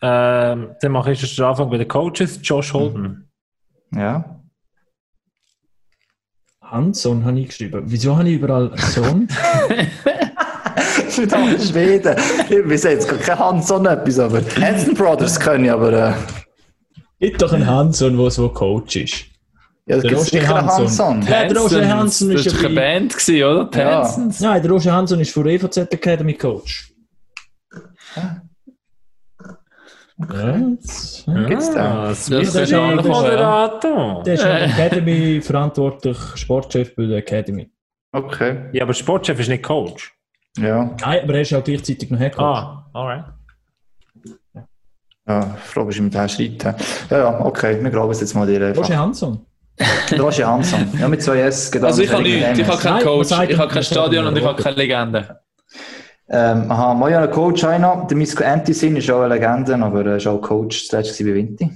Ähm, dann mache ich den Anfang bei den Coaches. Josh Holden. Ja. Hanson habe ich geschrieben. Wieso habe ich überall Sohn? Verdammt, Schweden. Wir sehen jetzt kein Hanson etwas, aber Hanson Brothers können ja, aber. Äh... Gibt doch einen Hanson, der so Coach ist. Ja, das sicher einen Hanson. Ja, der Roger Hanson ist ja eine Band, gewesen, oder? Die ja. Nein, der Roger Hanson ist für EVZ Academy Coach. Ja. Jetzt, ja. Gibt's da? Das ist ein Moderator. Der ist ja Academy verantwortlich, Sportchef bei der Academy. Okay. Ja, aber Sportchef ist nicht Coach. Ja. Nein, aber er ist auch gleichzeitig noch Head Coach. Ah, alright. Ja, froh bist du mit dem Schritt. Ja, ja, okay, wir glauben es jetzt mal dir. Roger Hanson. Roger Hanson. Ja, mit zwei S. Also ich habe nichts, ich habe keinen Coach, ich habe kein Stadion und ich habe keine Legende. Ähm, aha, mal ja Coach einer. Der Misko Antisin ist auch eine Legende, aber er ist auch Coach zuletzt bei Vinti.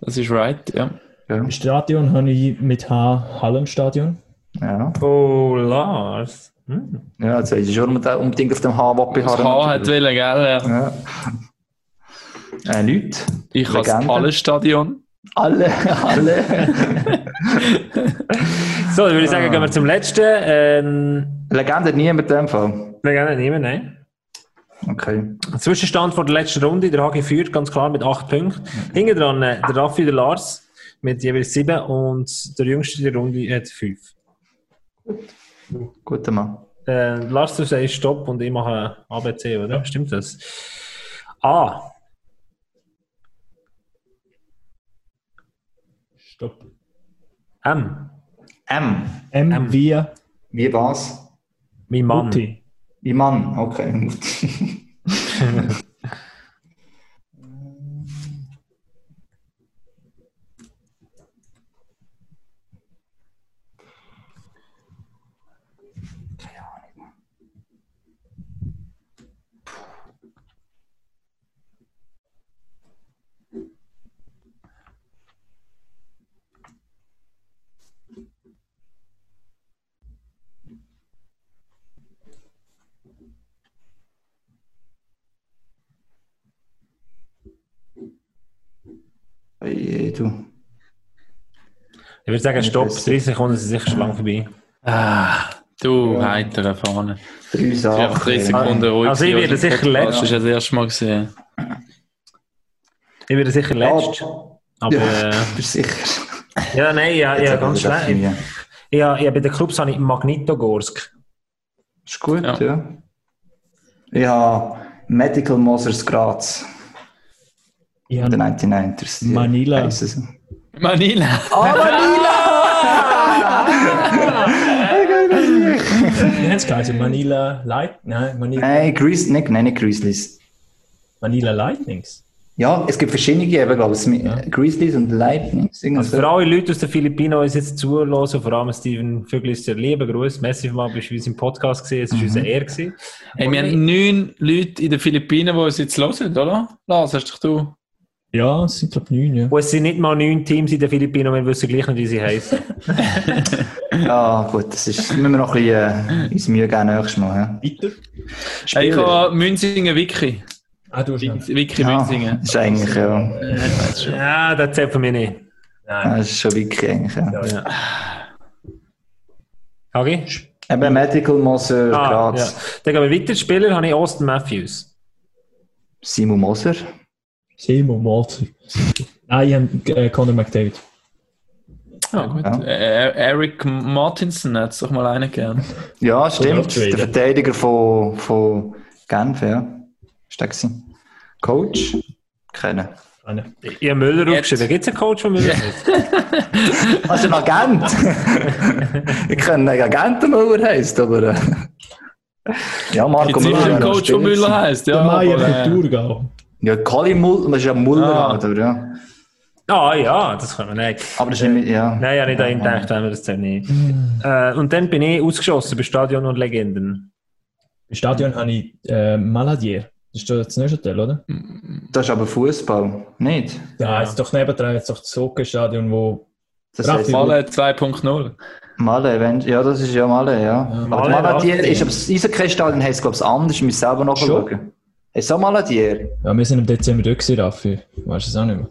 Das ist right, ja. ja. Im Stadion habe ich mit H Hallenstadion. Ja. Oh, Lars. Hm. Ja, jetzt ist schon unbedingt auf dem H-Wappe haben. Das H hat wollen, gell? Ja. ja. Äh, nichts. Ich habe das Hallenstadion. Alle, alle. so, dann würde ich sagen, gehen wir zum letzten. Ähm, Legende niemand in dem Fall. Legende niemand, nein. Okay. Zwischenstand vor der letzten Runde, der HG führt ganz klar mit 8 Punkten. Hinten dran äh, der Raffi, der Lars mit jeweils 7 und der jüngste der Runde hat 5. Guter Mann. Äh, Lars, du sagst Stopp und ich mache ABC, oder? Ja. Stimmt das? A. Stopp. M. M. M. M. Wie? Wie was? Wie Mann. Mutti. Wie Mann, okay. Hey, du. Ich würde sagen, stopp, 30 Sekunden sind sicher schon lang vorbei. Ah, du, ja. heiter vorne. Drei Sachen. 30 Sekunden ruhig. Also ich werde sicher letzt. Das ist ja das erste Mal gesehen. Ich werde sicher letzt. Aber, ja, äh, bist sicher. Ja, nein, ja, ja ganz schlecht. Ja, ja, bei den Clubs habe ich Magnitogorsk. Ist gut, ja. ja. Ich habe Medical Mosers Graz. Ja, The 99ers. Manila. Manila. Oh, Manila! Wie heißt es Manila Light? Nein, Manila. Nein, Gris nicht, nein, nicht Grizzlies. Manila Lightnings? Ja, es gibt verschiedene, eben, glaube ich, ja. Grizzlies und Lightnings. Also für alle Leute aus den Philippinen, die uns jetzt zuhören, vor allem Steven Vögel ist der liebe Gruß. Merci mal, bist du bei uns im Podcast gesehen, es war mhm. unser Ehr. Gewesen. Hey, wir haben neun Leute in den Philippinen, die uns jetzt hören, oder? Lars, hast du Ja, es sind glaube ich neun, ja. Und es sind nicht mal neun Teams in den Philippinen, wir wissen gleich nicht, wie sie heißen. ja, gut, das ist, müssen wir noch ein bisschen äh, uns Mühe geben nächstes Mal. Ja. Weiter? Ich habe Münzingen Wiki. Ah, du hast Wiki ja, Münzingen. Das ist eigentlich, ja. Ja, das zählt von mir nicht. Nein. Das ist schon Wiki eigentlich, ja. ja. Okay. Eben Medical Moser ah, Graz. Ja. Dann gehen wir weiter. Spieler habe ich Austin Matthews. Simon Moser. Simon Moser. Nein, ich habe äh, Conor McDavid. Ah, gut. Ja. Äh, Eric Martinson hat es doch mal einen gern. Ja, stimmt. Der Verteidiger von, von Genf, ja. Ist der Coach? Kennen. Ja, Müller aufgeschrieben. Gibt es einen Coach von Müller? also ein Agent. ich kenne einen Agenten, der Müller heisst, aber. Äh, ja, Marco Müller. ein Coach von Müller heisst, ja. Der Meier von Thurgau. Ja, Colin Muller, das ist ja Muller, ah. oder? Ja. Ah ja, das können wir nicht. Aber das ist nicht, ja. Nein, ja, nicht dahin gedacht, wenn wir das dann nicht. Mm. Äh, und dann bin ich ausgeschossen bei Stadion und Legenden. Im Stadion habe ich äh, Maladier. Das ist das Neuchâtel, oder? Das ist aber Fußball, nicht? Ja, jetzt doch nebendran jetzt doch das Hockey-Stadion, wo. Das heißt Malle 2.0. Malle, wenn, ja, das ist ja Malle, ja. ja aber Maladier ist, aber das Eishockey-Stadion heisst, glaube ich, anders. Ich muss selber nachschauen. Ist auch Maladier? Ja, wir sind im Dezember dort gewesen, Raffi. Weißt du es auch nicht mehr?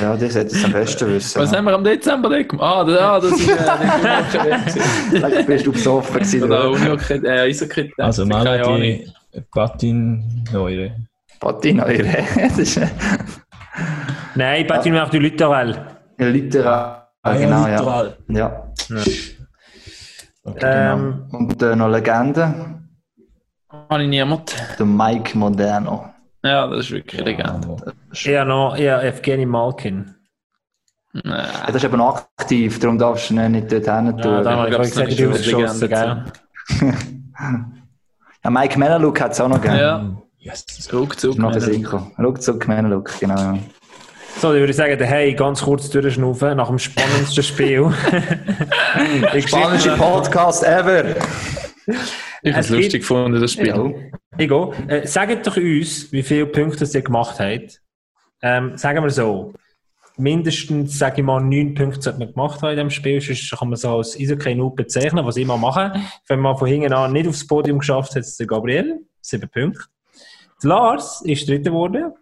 Ja, das hätte es am besten wissen. Was haben wir am Dezember dort gemacht? Ah, das, ah, das ist äh, Vielleicht bist du besoffen gewesen. Oder Eishockey. Äh, also Maladier. Patin Neure. Patin Neure. Nein, Patin macht du Literal. Ja, Literal. Ah, genau, ja. ja. ja. Okay, ähm, genau. Und äh, noch Legende. Habe ich niemand. Der Mike Moderno. Ja, das ist wirklich ja, Legende. Ja, noch ja, Evgeny Malkin. Nee. Ja, das ist eben aktiv, darum darfst du nicht dort hin tun. Ja, da habe ich gesagt, du ausgeschossen, gell? Ja, Mike Meneluk hat es auch noch gegeben. Ja. Yes. Ruckzuck. Noch Ruckzuck Meneluk, genau. Ja. So, ich würde sagen, hey, ganz kurz durchschnaufen nach dem spannendsten Spiel. Spannendste Podcast ever. Ich habe es lustig gefunden, das Spiel. Ja. Ich gehe. Äh, sagt doch uns, wie viele Punkte ihr gemacht habt. Ähm, sagen wir so, mindestens, sage ich mal, neun Punkte sollte man gemacht haben in diesem Spiel. Sonst kann man es als Eishockey Noob bezeichnen, was ich immer mache. Wenn man von hinten an nicht aufs Podium geschafft hat, ist der Gabriel, sieben Punkte. Der Lars ist dritter geworden.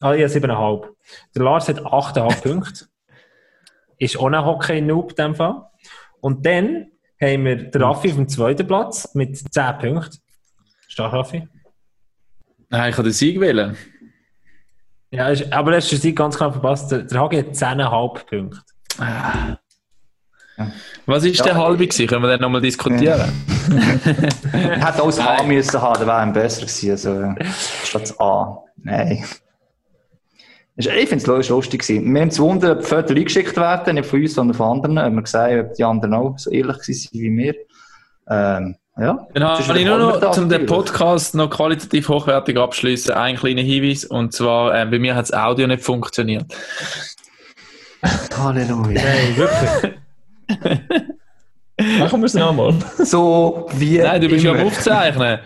Ah, ja, siebeneinhalb. Der Lars hat achteinhalb Punkte. Ist auch ein Hockey-Noob in dem Fall. Und dann haben wir den Raffi auf dem zweiten Platz mit zehn Punkten. Stark, Raffi? Nein, ich habe den Sieg wählen. Ja, aber das ist ganz knapp verpasst. Der, der Hagi hat 10,5 Punkte. Ah. Was war ja, der halbe gewesen? Können wir den nochmal diskutieren? Ja. Hätte auch das H müssen haben, dann wäre besser gewesen. Also, statt A. Nein. Ich finde es lustig. Gewesen. Wir haben zu wundern, ob Fotos eingeschickt werden, nicht von uns, sondern von anderen. Wir haben gesehen, ob die anderen auch so ehrlich waren wie wir. Ähm, ja. Dann habe ich nur noch, um den Podcast noch qualitativ hochwertig abschließen, einen kleinen Hinweis. Und zwar, äh, bei mir hat das Audio nicht funktioniert. Halleluja. Nein, wirklich. Machen wir es nochmal. So wie. Nein, du bist immer. ja am Aufzeichnen.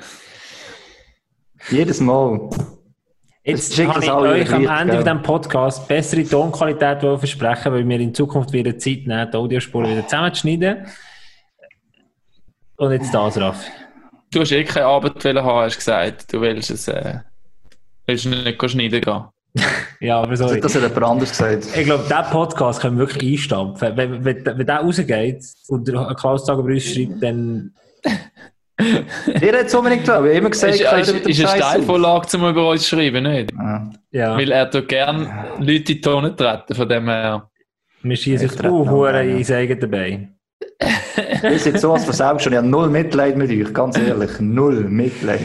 Jedes Mal. Jetzt kann ich euch am Ende von diesem Podcast bessere Tonqualität versprechen, weil wir in Zukunft wieder Zeit nehmen, die Audiospuren wieder zusammenzuschneiden. Und jetzt das, Raffi. Du hast eh keine Arbeit haben, hast gesagt. Du willst es äh, willst nicht schneiden gehen. ja, aber so. Das hat jemand anders gesagt. Ich glaube, diesen Podcast können wir wirklich einstampfen. Wenn, wenn, wenn der rausgeht und der Klaus Tager uns schreibt, dann. Ihr hat es unbedingt geglaubt. Ich habe immer gesagt, ist, ist, ist, ist eine Steilvorlage, um über uns zu schreiben, nicht? Ja. Weil er tut gerne Leute in die Tonne treten, von dem her. Wir schießen sich uh, ins eigene Bein. Ihr seid sowas von selbst schon. Ich habe null Mitleid mit euch, ganz ehrlich. Null Mitleid.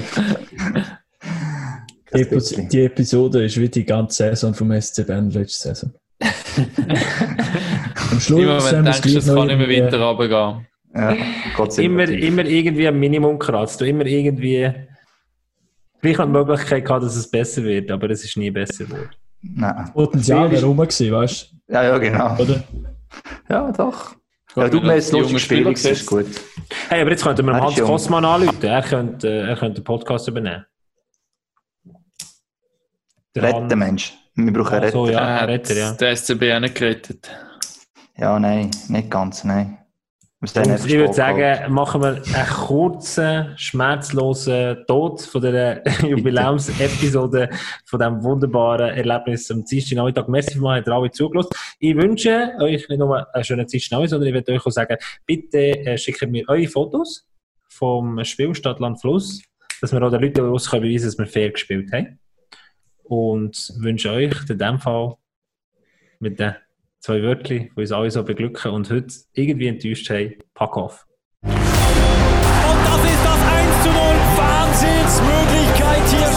Die, die, Episode ist wie die ganze Saison vom SC Bern letzte Saison. Am Schluss immer, wenn du denkst, es kann nicht mehr weiter runtergehen. Ja, immer, immer irgendwie ein Minimum kratzt. Du immer irgendwie vielleicht eine Möglichkeit gehabt, dass es besser wird, aber es ist nie besser geworden. Nein. Potenzial wäre rum gewesen, weißt du? Ja, ja, genau. Oder? Ja, doch. Ja, du meinst lustig Spiel, das ist gut. Hey, aber jetzt könnten wir Hans Kosman anrufen. Er könnte, er könnte den Podcast übernehmen. Der Letzter Mensch. Wir brauchen einen Retter. So, ja, einen Retter, ja. Der SCB auch nicht gerettet. Ja, nein, nicht ganz, nein. Ich würde sagen, machen wir einen kurzen, schmerzlosen Tod von der Jubiläumsepisode von diesem wunderbaren Erlebnis am Dienstag Nachmittag. Merci für mal, alle zugelassen. Ich wünsche euch nicht nur einen schönen Dienstag sondern ich würde euch auch sagen, bitte äh, schickt mir eure Fotos vom Spiel Stadtland Fluss, dass wir auch den Leuten beweisen können, dass wir fair gespielt haben. Und wünsche euch in dem Fall mit den zwei Wörtern, die uns alle so beglücken und heute irgendwie enttäuscht haben, pack auf. Und das ist das 1 zu 0. Wahnsinnsmöglichkeit hier